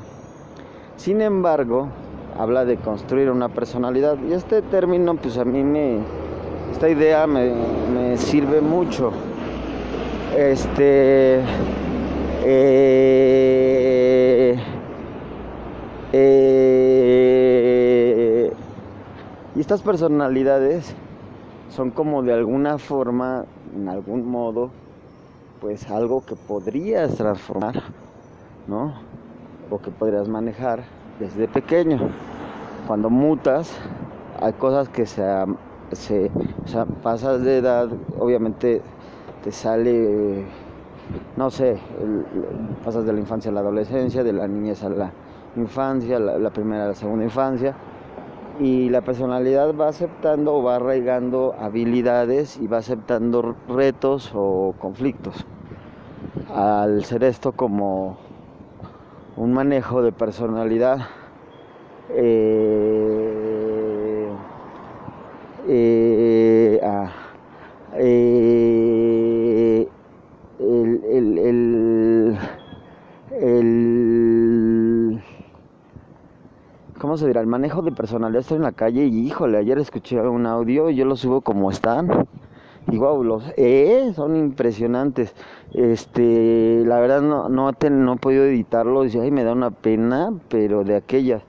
Sin embargo, habla de construir una personalidad y este término, pues a mí me, esta idea me, me sirve mucho. Este, eh, eh, y estas personalidades son como de alguna forma, en algún modo, pues algo que podrías transformar, ¿no? O que podrías manejar desde pequeño. Cuando mutas, hay cosas que se, se o sea, pasas de edad, obviamente te sale, no sé, pasas de la infancia a la adolescencia, de la niñez a la infancia, la, la primera a la segunda infancia, y la personalidad va aceptando o va arraigando habilidades y va aceptando retos o conflictos. Al ser esto como un manejo de personalidad, eh, eh, ah, eh, el, el, el, el, ¿cómo se dirá? El manejo de personalidad. Estoy en la calle y híjole, ayer escuché un audio y yo lo subo como están. Y wow, los eh, son impresionantes. Este, la verdad no, no, no he podido editarlos. Y ay, me da una pena, pero de aquellas.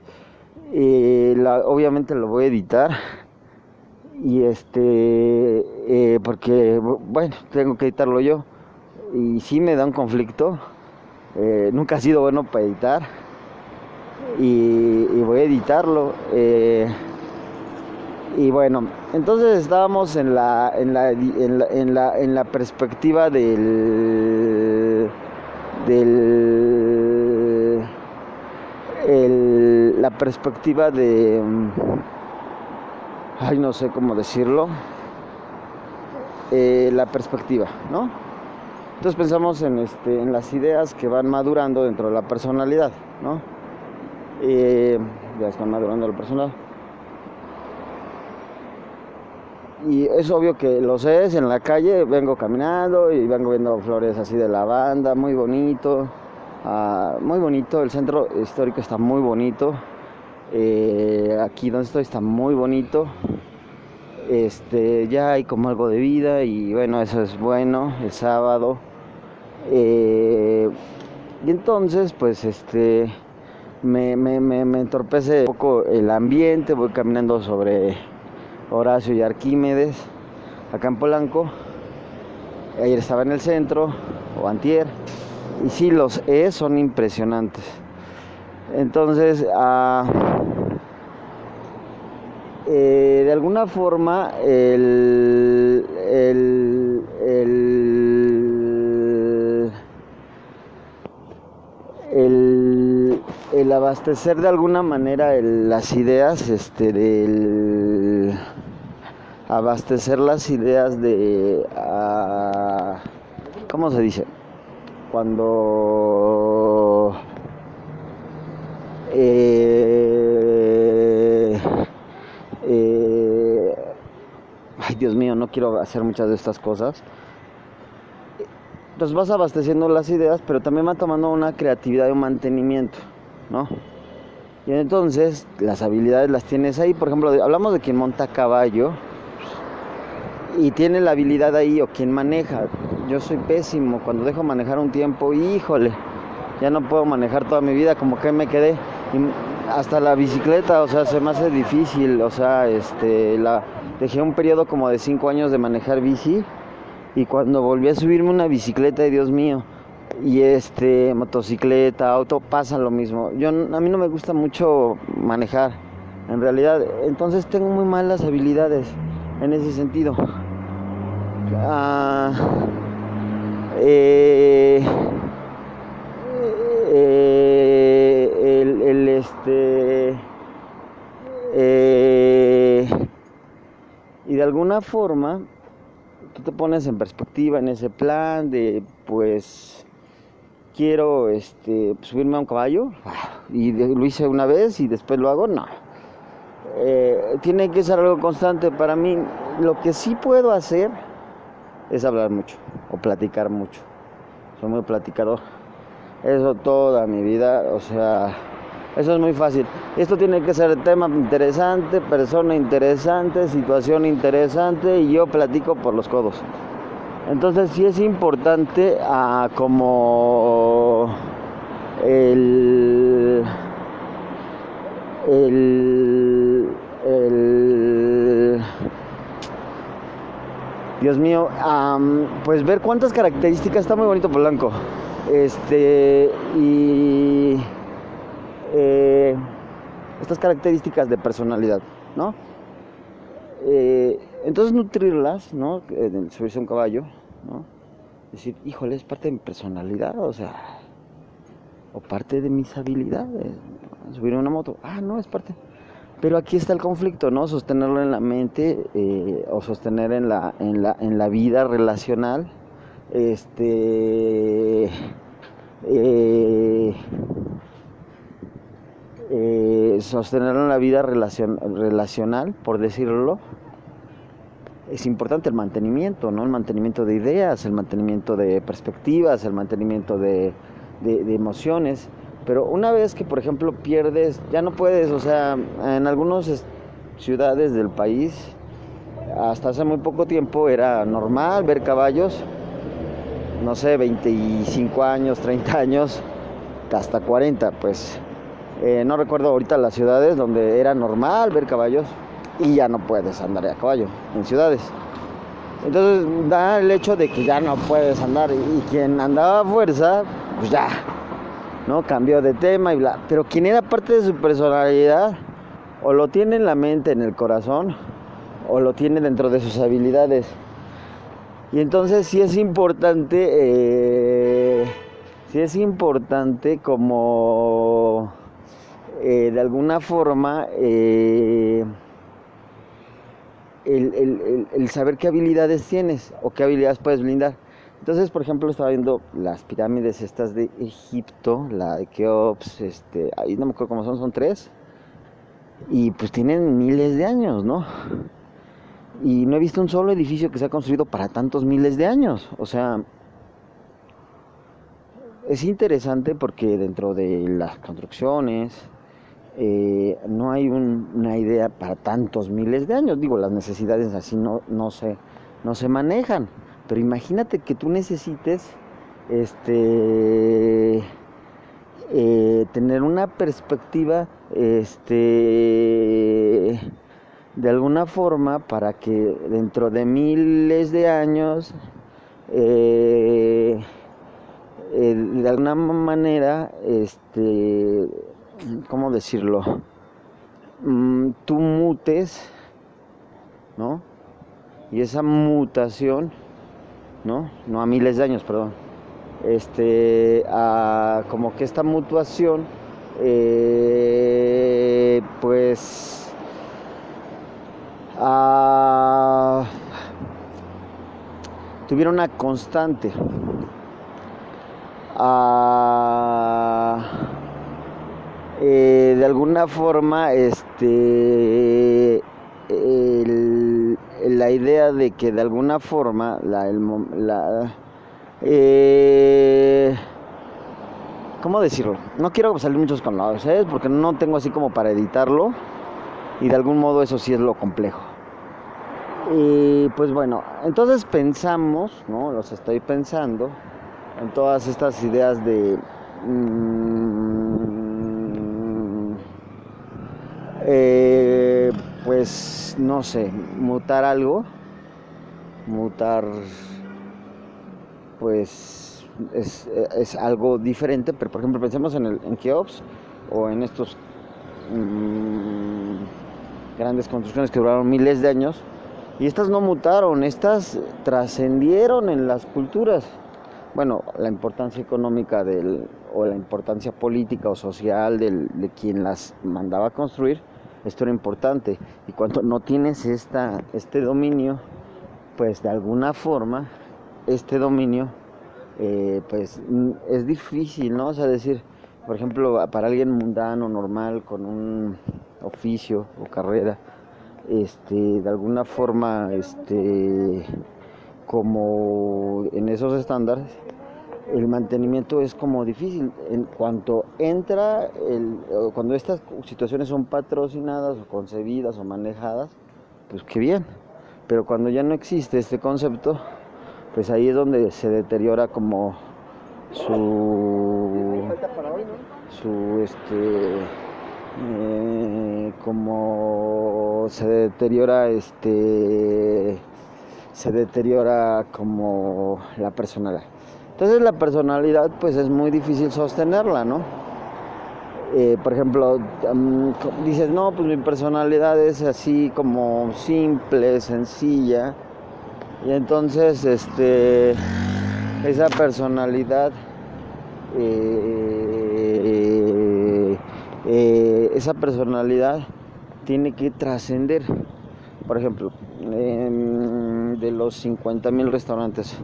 Eh, la, obviamente lo voy a editar. Y este eh, porque bueno tengo que editarlo yo. Y sí me da un conflicto. Nunca ha sido bueno para editar. Y, voy a editarlo y bueno entonces estábamos en la en la en la, en la, en la perspectiva del del el, la perspectiva de ay, no sé cómo decirlo, eh, la perspectiva, ¿no? Entonces pensamos en, este, en las ideas que van madurando dentro de la personalidad, ¿no? Eh, ya están madurando la personalidad. Y es obvio que lo sé, es en la calle, vengo caminando y vengo viendo flores así de lavanda, muy bonito, ah, muy bonito, el centro histórico está muy bonito, eh, aquí donde estoy está muy bonito. Este, ya hay como algo de vida y bueno, eso es bueno, el sábado. Eh, y entonces, pues este, me, me, me, me, entorpece un poco el ambiente, voy caminando sobre Horacio y Arquímedes, acá en Polanco. Ayer estaba en el centro, o antier, y sí, los E son impresionantes. Entonces, ah, eh, de alguna forma, el, el, el, el, el abastecer de alguna manera las ideas, este, del abastecer las ideas de, uh, ¿cómo se dice? Cuando eh, eh, ay, Dios mío, no quiero hacer muchas de estas cosas. Entonces vas abasteciendo las ideas, pero también va tomando una creatividad y un mantenimiento, ¿no? Y entonces las habilidades las tienes ahí. Por ejemplo, hablamos de quien monta caballo y tiene la habilidad ahí o quien maneja. Yo soy pésimo. Cuando dejo manejar un tiempo, híjole, ya no puedo manejar toda mi vida, como que me quedé hasta la bicicleta, o sea, se me hace difícil, o sea, este, dejé un periodo como de cinco años de manejar bici y cuando volví a subirme una bicicleta, Dios mío, y este, motocicleta, auto, pasa lo mismo. Yo, a mí no me gusta mucho manejar, en realidad, entonces tengo muy malas habilidades en ese sentido. Ah, eh, este eh, y de alguna forma tú te pones en perspectiva en ese plan de pues quiero este subirme a un caballo y lo hice una vez y después lo hago no eh, tiene que ser algo constante para mí lo que sí puedo hacer es hablar mucho o platicar mucho soy muy platicador eso toda mi vida o sea eso es muy fácil. Esto tiene que ser tema interesante, persona interesante, situación interesante y yo platico por los codos. Entonces sí es importante ah, como el, el, el Dios mío, pues ver cuántas características está muy bonito Polanco. Este y eh, estas características de personalidad, ¿no? Eh, entonces nutrirlas, ¿no? Eh, subirse a un caballo, ¿no? Decir, híjole, es parte de mi personalidad, o sea, o parte de mis habilidades. Subir una moto, ah, no, es parte. Pero aquí está el conflicto, ¿no? Sostenerlo en la mente eh, o sostener en la, en, la, en la vida relacional. Este. Eh, eh, sostenerlo en la vida relacional, por decirlo, es importante el mantenimiento, ¿no? El mantenimiento de ideas, el mantenimiento de perspectivas, el mantenimiento de, de emociones. Pero una vez que, por ejemplo, pierdes, ya no puedes, o sea, en algunas ciudades del país, hasta hace muy poco tiempo era normal ver caballos, no sé, 25 años, 30 años, hasta 40, pues eh, no recuerdo ahorita las ciudades donde era normal ver caballos y ya no puedes andar a caballo en ciudades. Entonces da el hecho de que ya no puedes andar y quien andaba a fuerza, pues ya, ¿no? Cambió de tema y bla. Pero quien era parte de su personalidad, o lo tiene en la mente, en el corazón, o lo tiene dentro de sus habilidades. Y entonces sí es importante, eh, sí es importante como eh, de alguna forma eh, el, el saber qué habilidades tienes o qué habilidades puedes blindar. Entonces, por ejemplo, estaba viendo las pirámides estas de Egipto, la de Keops, este, ahí no me acuerdo cómo son, son tres. Y pues tienen miles de años, ¿no? Y no he visto un solo edificio que se ha construido para tantos miles de años. O sea, es interesante porque dentro de las construcciones eh, no hay una idea para tantos miles de años. Digo, las necesidades así no, no, se, no se manejan. Pero imagínate que tú necesites este eh, tener una perspectiva este de alguna forma para que dentro de miles de años eh, de alguna manera este cómo decirlo mm, tú mutes no y esa mutación ¿no? No a miles de años, perdón. Este, a como que esta mutuación, eh, pues, a, tuviera una constante. Eh, de alguna forma, este, la idea de que de alguna forma la, eh, ¿cómo decirlo? No quiero salir muchos con la ¿sabes? Porque no tengo así como para editarlo y de algún modo eso sí es lo complejo. Y pues bueno, entonces pensamos, ¿no? Los estoy pensando en todas estas ideas de... Mm, eh, pues no sé, mutar algo, mutar pues es, algo diferente, pero por ejemplo pensemos en, el, en Keops o en estos mm, grandes construcciones que duraron miles de años y estas no mutaron, estas trascendieron en las culturas. Bueno, la importancia económica del, o la importancia política o social del, de quien las mandaba a construir, esto era importante. Y cuando no tienes esta, este dominio, pues de alguna forma, este dominio, eh, pues mm, es difícil, ¿no? O sea, decir, por ejemplo, para alguien mundano, normal, con un oficio o carrera, este, de alguna forma, este, como en esos estándares, el mantenimiento es como difícil. En cuanto entra, el, cuando estas situaciones son patrocinadas o concebidas o manejadas, pues qué bien. Pero cuando ya no existe este concepto, pues ahí es donde se deteriora como su, su este, eh, como se deteriora este, se deteriora como la personalidad. Entonces la personalidad pues es muy difícil sostenerla, ¿no? eh, por ejemplo, dices, no, pues mi personalidad es así como simple, sencilla, y entonces este, esa personalidad, eh, eh, esa personalidad tiene que trascender. Por ejemplo, de los 50 mil restaurantes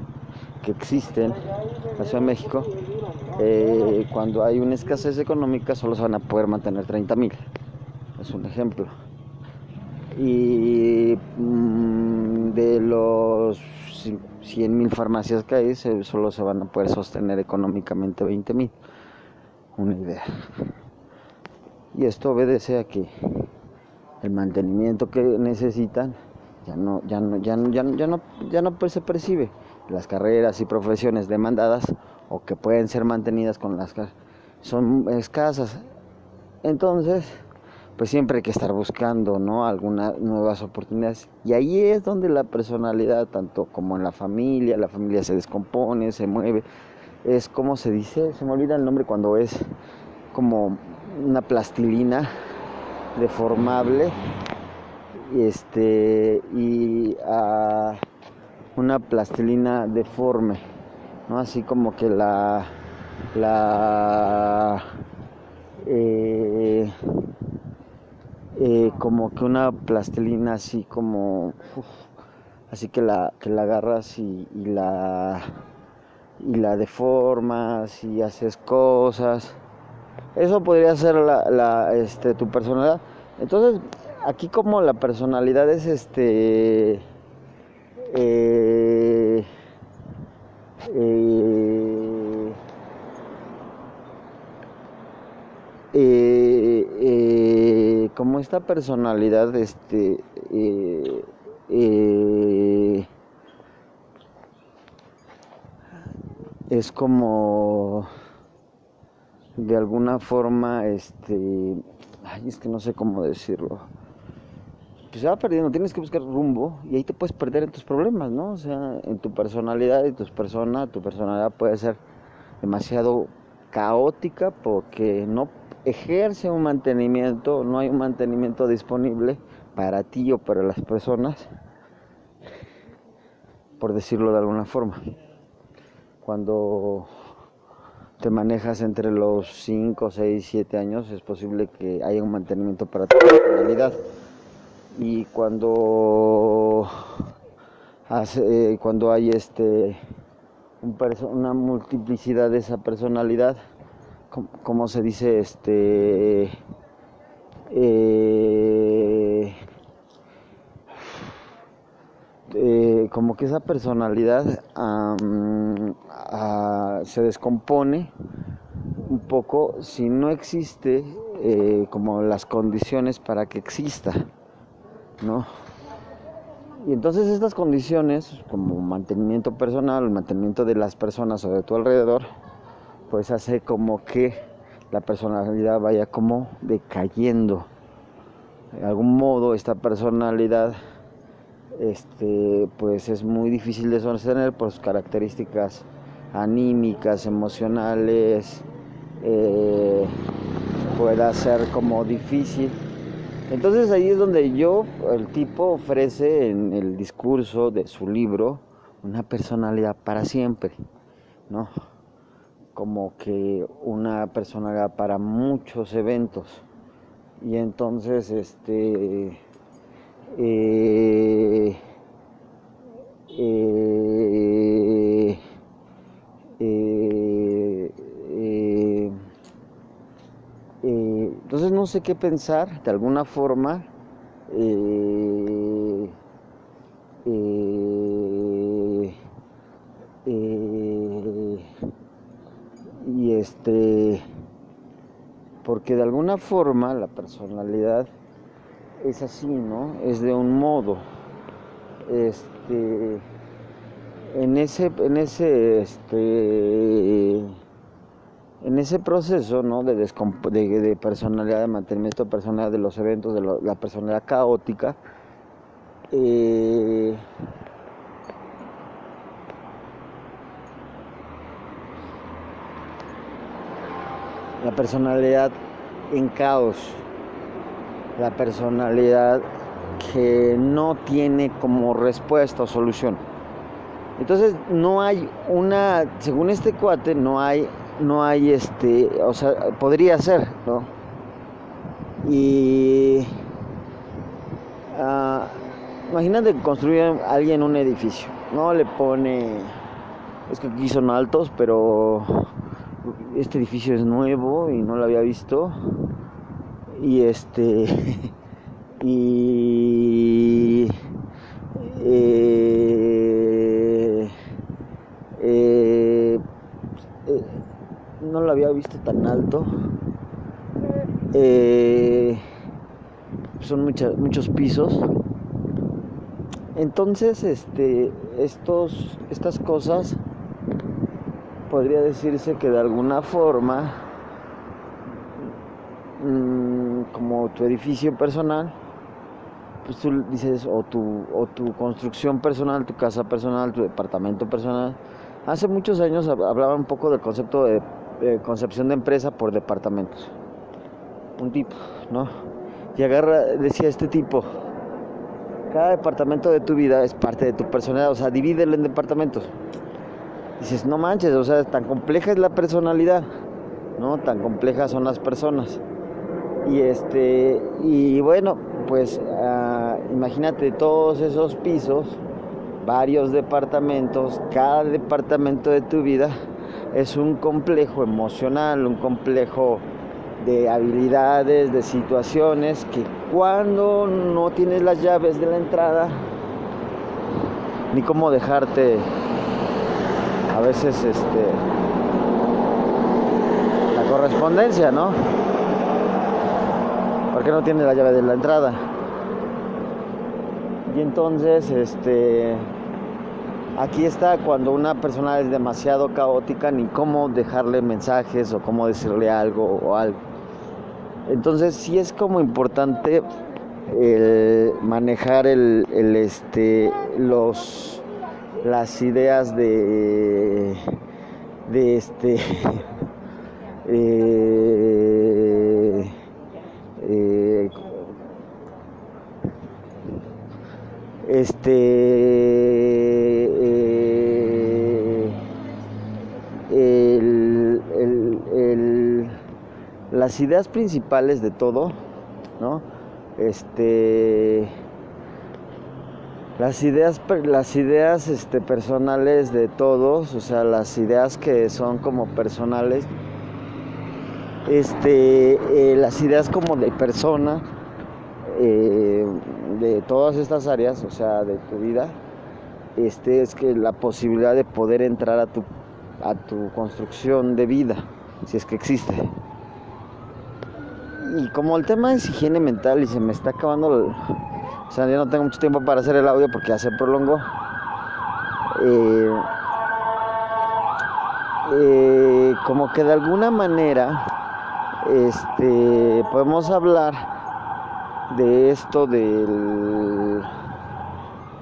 que existen en la Ciudad de México, eh, cuando hay una escasez económica solo se van a poder mantener 30 mil. Es un ejemplo. Y mm, de los 100 mil farmacias que hay, solo se van a poder sostener económicamente 20 mil. Una idea. Y esto obedece a que el mantenimiento que necesitan ya no, ya no, ya no, ya no, ya no, ya no se percibe. Las carreras y profesiones demandadas o que pueden ser mantenidas con las son escasas. Entonces, pues siempre hay que estar buscando, ¿no? Algunas nuevas oportunidades. Y ahí es donde la personalidad, tanto como en la familia, la familia se descompone, se mueve. Es como se dice, se me olvida el nombre cuando es como una plastilina deformable este y a una plastilina deforme ¿no? Así como que la, la, eh, eh, como que una plastilina así como, así que la, que la agarras y, la, y la deformas y haces cosas. Eso podría ser la, la, este, tu personalidad. Entonces, aquí como la personalidad es este... Eh, eh, eh, eh, como esta personalidad este es como de alguna forma este ay es que no sé cómo decirlo pues se va perdiendo, tienes que buscar rumbo y ahí te puedes perder en tus problemas, ¿no? O sea, en tu personalidad y tus personas, tu personalidad puede ser demasiado caótica porque no ejerce un mantenimiento, no hay un mantenimiento disponible para ti o para las personas, por decirlo de alguna forma. Cuando te manejas entre los 5, 6, 7 años, es posible que haya un mantenimiento para tu personalidad y cuando hace, cuando hay este una multiplicidad de esa personalidad como, se dice este eh, eh, como que esa personalidad se descompone un poco si no existe eh, como las condiciones para que exista ¿no? Y entonces estas condiciones, como mantenimiento personal, mantenimiento de las personas o de tu alrededor, pues hace como que la personalidad vaya como decayendo. De algún modo esta personalidad este, pues es muy difícil de sostener por sus características anímicas, emocionales, eh, pueda ser como difícil entonces ahí es donde yo, el tipo ofrece en el discurso de su libro una personalidad para siempre, ¿no? Como que una personalidad para muchos eventos. Y entonces, este, eh, eh, Entonces no sé qué pensar, de alguna forma, eh, eh, eh, y este, porque de alguna forma la personalidad es así, ¿no? Es de un modo, este, en ese, en ese, este, en ese proceso ¿no? de, de, personalidad, de mantenimiento personal de los eventos, de la personalidad caótica, eh, la personalidad en caos, la personalidad que no tiene como respuesta o solución. Entonces no hay una, según este cuate, no hay, no hay este, o sea, podría ser, ¿no? Y uh, imagínate construir alguien un edificio, ¿no? Le pone, es que aquí son altos, pero este edificio es nuevo y no lo había visto. Y este, y eh, eh, eh, no lo había visto tan alto. son muchos pisos. Entonces, este, estos, estas cosas podría decirse que de alguna forma, mm, como tu edificio personal, pues tú dices, o tu, o tu construcción personal, tu casa personal, tu departamento personal. Hace muchos años hablaba un poco del concepto de, concepción de empresa por departamentos. Un tipo, ¿no? Y agarra, decía este tipo, cada departamento de tu vida es parte de tu personalidad, o sea, divídelo en departamentos. Dices, no manches, o sea, tan compleja es la personalidad, ¿no? Tan complejas son las personas. Y este, y bueno, pues ah, imagínate todos esos pisos, varios departamentos, cada departamento de tu vida es un complejo emocional, un complejo de habilidades, de situaciones que cuando no tienes las llaves de la entrada, ni cómo dejarte a veces este la correspondencia, ¿no? porque no tiene la llave de la entrada? Y entonces, este, aquí está cuando una persona es demasiado caótica, ni cómo dejarle mensajes o cómo decirle algo o algo. Entonces, sí es como importante el manejar el, el este, los, las ideas de, de este, eh, eh, este eh, las ideas principales de todo, ¿no? Este las ideas las ideas este, personales de todos, o sea, las ideas que son como personales este, eh, las ideas como de persona, eh, de todas estas áreas, o sea, de tu vida, este, es que la posibilidad de poder entrar a tu, a tu construcción de vida, si es que existe. Y como el tema es higiene mental y se me está acabando, o sea, yo no tengo mucho tiempo para hacer el audio porque ya se prolongó. Eh, como que de alguna manera este, podemos hablar de esto del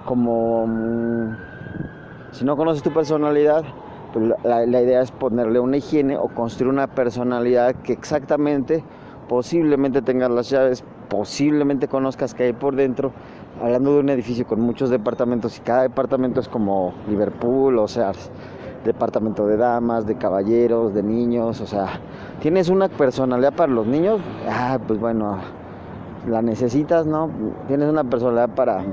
como mm, si no conoces tu personalidad pues la, la, idea es ponerle una higiene o construir una personalidad que exactamente posiblemente tengas las llaves posiblemente conozcas que hay por dentro hablando de un edificio con muchos departamentos y cada departamento es como Liverpool o sea departamento de damas, de caballeros, de niños, o sea, tienes una personalidad para los niños, ah, pues bueno, la necesitas, ¿no? Tienes una personalidad para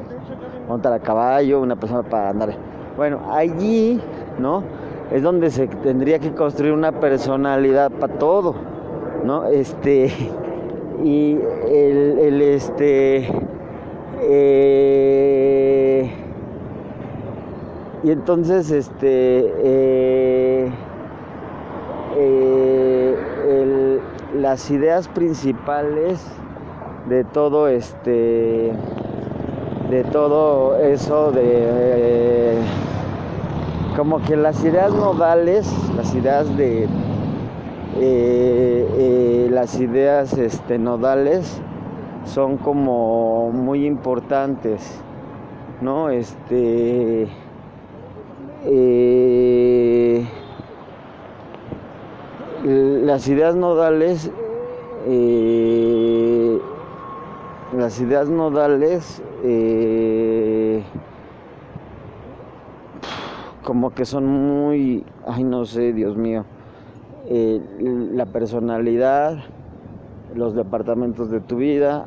montar a caballo, una persona para andar. Bueno, allí, ¿no? Es donde se tendría que construir una personalidad para todo, ¿no? Este, y el, el este, eh, y entonces, este, eh, eh, las ideas principales de todo este, de todo eso, de como que las ideas nodales, las ideas de eh, las ideas este, nodales son como muy importantes, ¿no? Este eh, las ideas nodales eh, las ideas nodales eh, como que son muy, ay no sé, Dios mío, eh, la personalidad, los departamentos de tu vida,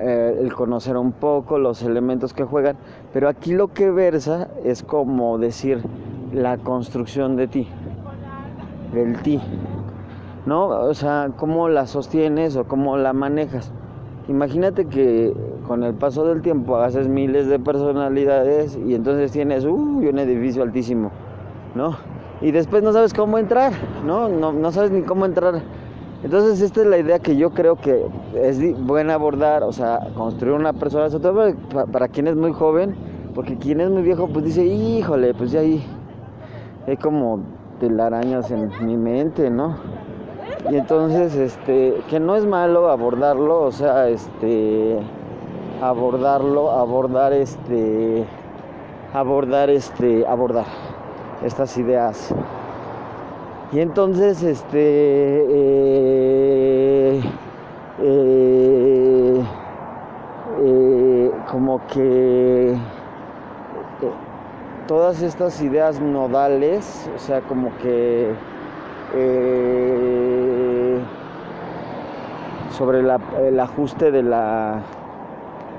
el conocer un poco los elementos que juegan, pero aquí lo que versa es como decir la construcción de ti, del ti, ¿no? O sea, cómo la sostienes o cómo la manejas. Imagínate que con el paso del tiempo haces miles de personalidades y entonces tienes un edificio altísimo, ¿no? Y después no sabes cómo entrar, ¿no? ¿no? No sabes ni cómo entrar. Entonces esta es la idea que yo creo que es buena abordar, o sea, construir una persona, sobre todo para, quien es muy joven, porque quien es muy viejo pues dice, híjole, pues ya ahí hay como telarañas en mi mente, ¿no? Y entonces, este, que no es malo abordarlo, o sea, este, abordarlo, abordar, este, abordar, este, abordar estas ideas. Y entonces, este, eh, eh, eh, como que todas estas ideas nodales, o sea, como que sobre el ajuste de la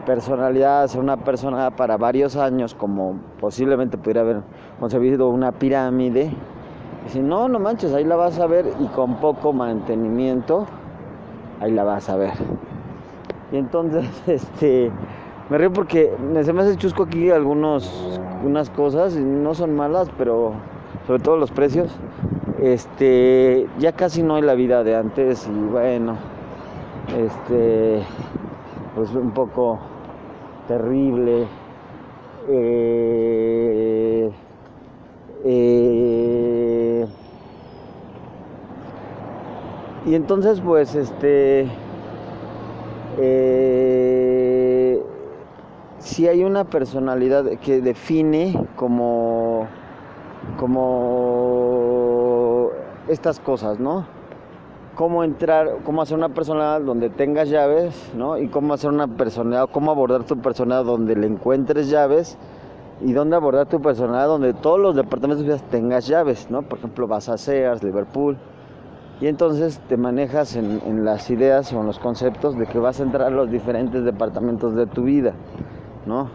personalidad, ser una persona para varios años, como posiblemente pudiera haber concebido una pirámide. Si no, no manches, ahí la vas a ver y con poco mantenimiento, ahí la vas a ver. Y entonces, este, me río porque se me hace chusco aquí algunos, unas cosas, no son malas, pero sobre todo los precios. Este, ya casi no hay la vida de antes y bueno, este, pues un poco terrible. Eh, eh, y entonces, pues, este, eh, si hay una personalidad que define como, como estas cosas, ¿no? Cómo entrar, cómo hacer una personalidad donde tengas llaves, ¿no? Y cómo hacer una personalidad, cómo abordar tu personalidad donde le encuentres llaves y dónde abordar tu personalidad donde todos los departamentos de tengas llaves, ¿no? Por ejemplo, vas a Sears, Liverpool, y entonces te manejas en, las ideas o en los conceptos de que vas a entrar a los diferentes departamentos de tu vida, ¿no?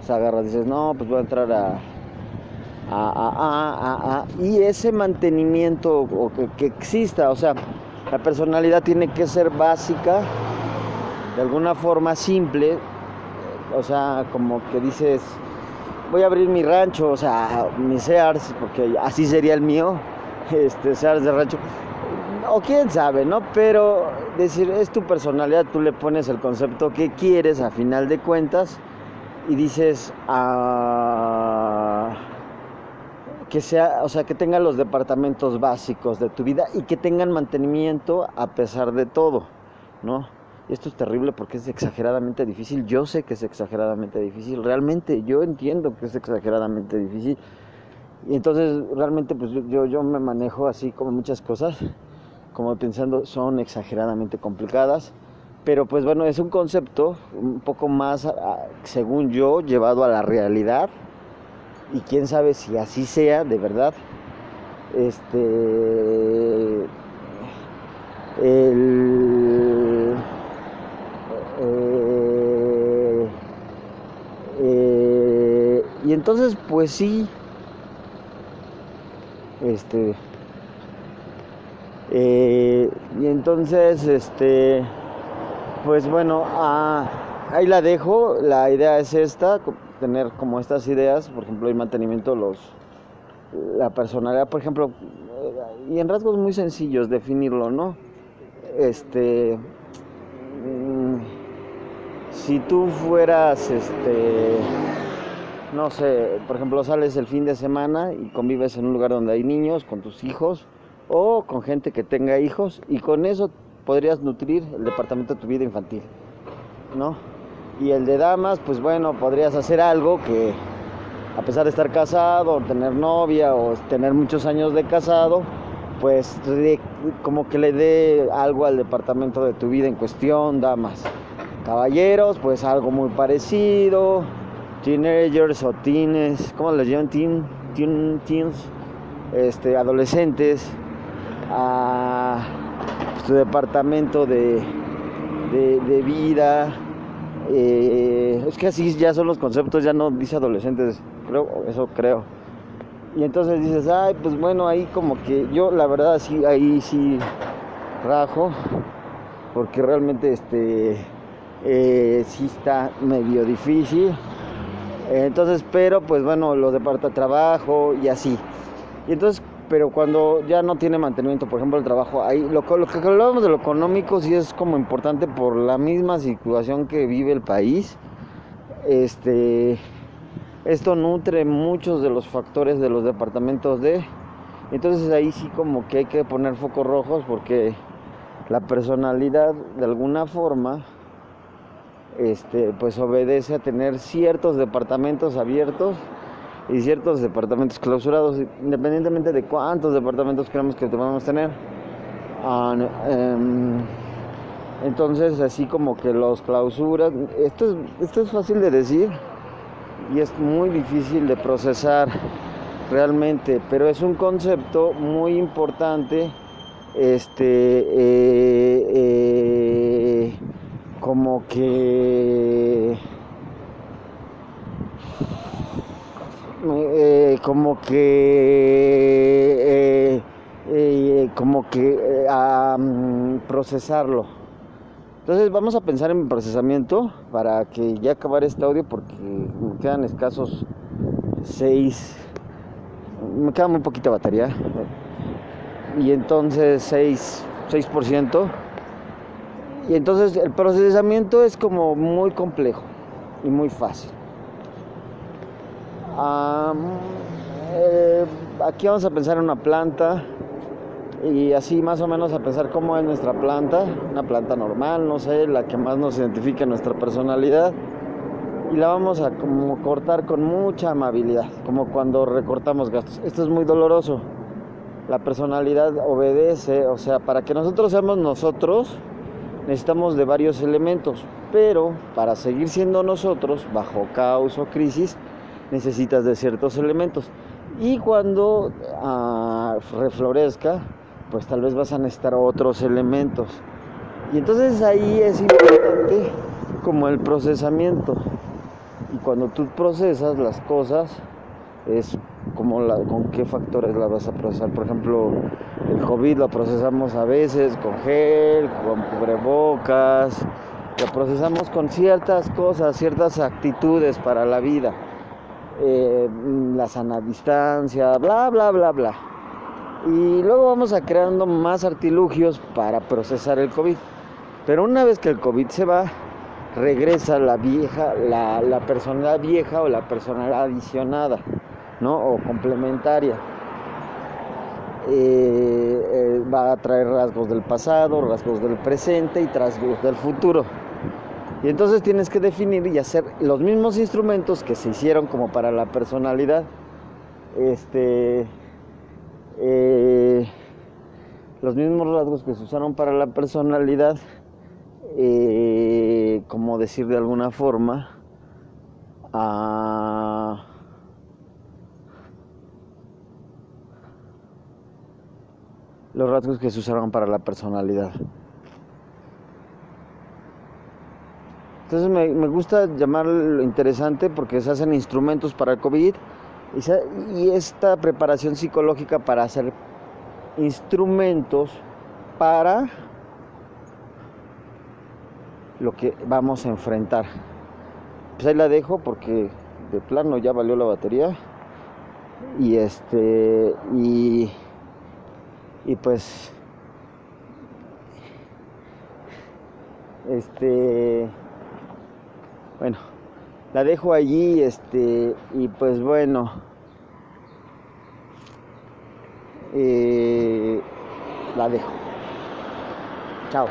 O sea, y dices, no, pues voy a entrar a, a, y ese mantenimiento o que, exista, o sea, la personalidad tiene que ser básica, de alguna forma simple, o sea, como que dices, voy a abrir mi rancho, o sea, mi Sears, porque así sería el mío, este Sears de rancho, o quién sabe, ¿no? Pero decir, es tu personalidad, tú le pones el concepto que quieres a final de cuentas y dices, ah que sea, o sea, que tengan los departamentos básicos de tu vida y que tengan mantenimiento a pesar de todo, ¿no? Esto es terrible porque es exageradamente difícil. Yo sé que es exageradamente difícil. Realmente yo entiendo que es exageradamente difícil. Y entonces realmente pues yo, yo me manejo así como muchas cosas, como pensando son exageradamente complicadas. Pero pues bueno, es un concepto un poco más, ah, según yo, llevado a la realidad y quién sabe si así sea de verdad. Este. Eh, eh, y entonces, pues sí. Este. Eh, y entonces, este. Pues bueno, ah, ahí la dejo. La idea es esta tener como estas ideas, por ejemplo, el mantenimiento, los, la personalidad, por ejemplo, y en rasgos muy sencillos definirlo, ¿no? Este, mm, si tú fueras, este, no sé, por ejemplo, sales el fin de semana y convives en un lugar donde hay niños con tus hijos o con gente que tenga hijos y con eso podrías nutrir el departamento de tu vida infantil, ¿no? Y el de damas, pues bueno, podrías hacer algo que a pesar de estar casado, tener novia o tener muchos años de casado, pues como que le dé algo al departamento de tu vida en cuestión, damas. Caballeros, pues algo muy parecido. Teenagers o teens, ¿cómo les llaman? Teen, teen, teens, este, adolescentes. A pues, tu departamento de, de, vida. Eh, es que así ya son los conceptos, ya no dice adolescentes, creo, eso creo. Y entonces dices, ay, pues bueno, ahí como que yo la verdad sí, ahí sí rajo, porque realmente este eh, sí está medio difícil. Entonces, pero pues bueno, los de trabajo y así. Y entonces, pero cuando ya no tiene mantenimiento, por ejemplo, el trabajo, ahí lo, que hablamos de lo económico sí es como importante por la misma situación que vive el país. Este esto nutre muchos de los factores de los departamentos de... Entonces ahí sí como que hay que poner focos rojos porque la personalidad de alguna forma este, pues obedece a tener ciertos departamentos abiertos y ciertos departamentos clausurados, independientemente de cuántos departamentos queramos que podamos tener. Ah, em, entonces así como que los clausuras, esto es, esto es fácil de decir, y es muy difícil de procesar realmente, pero es un concepto muy importante, este, eh, eh, como que, eh, como que, como que a procesarlo entonces vamos a pensar en procesamiento para que ya acabar este audio porque me quedan escasos 6, me queda muy poquita batería. Y entonces 6, 6%. Y entonces el procesamiento es como muy complejo y muy fácil. Eh, aquí vamos a pensar en una planta y así más o menos a pensar cómo es nuestra planta, una planta normal, no sé, la que más nos identifica nuestra personalidad y la vamos a cortar con mucha amabilidad, como cuando recortamos gastos. Esto es muy doloroso. La personalidad obedece, o sea, para que nosotros seamos nosotros necesitamos de varios elementos, pero para seguir siendo nosotros bajo caos o crisis necesitas de ciertos elementos. Y cuando ah, reflorezca, pues tal vez vas a necesitar otros elementos. Y entonces ahí es importante como el procesamiento. Y cuando tú procesas las cosas, es como la, con qué factores las vas a procesar. Por ejemplo, el COVID lo procesamos a veces con gel, con cubrebocas, lo procesamos con ciertas cosas, ciertas actitudes para la vida. Eh, la sana distancia, bla, bla, bla, bla. Y luego vamos a creando más artilugios para procesar el COVID. Pero una vez que el COVID se va, regresa la vieja, la, la personalidad vieja o la personalidad adicionada, ¿no? O complementaria. Eh, eh, va a traer rasgos del pasado, rasgos del presente y rasgos del futuro. Y entonces tienes que definir y hacer los mismos instrumentos que se hicieron como para la personalidad. Este, eh, los mismos rasgos que se usaron para la personalidad, eh, como decir de alguna forma, los rasgos que se usaron para la personalidad. Entonces me, gusta llamarlo interesante porque se hacen instrumentos para el COVID y esta preparación psicológica para hacer instrumentos para lo que vamos a enfrentar. Pues ahí la dejo porque de plano ya valió la batería. Y este y y pues este bueno la dejo allí este y pues bueno eh, la dejo. Chao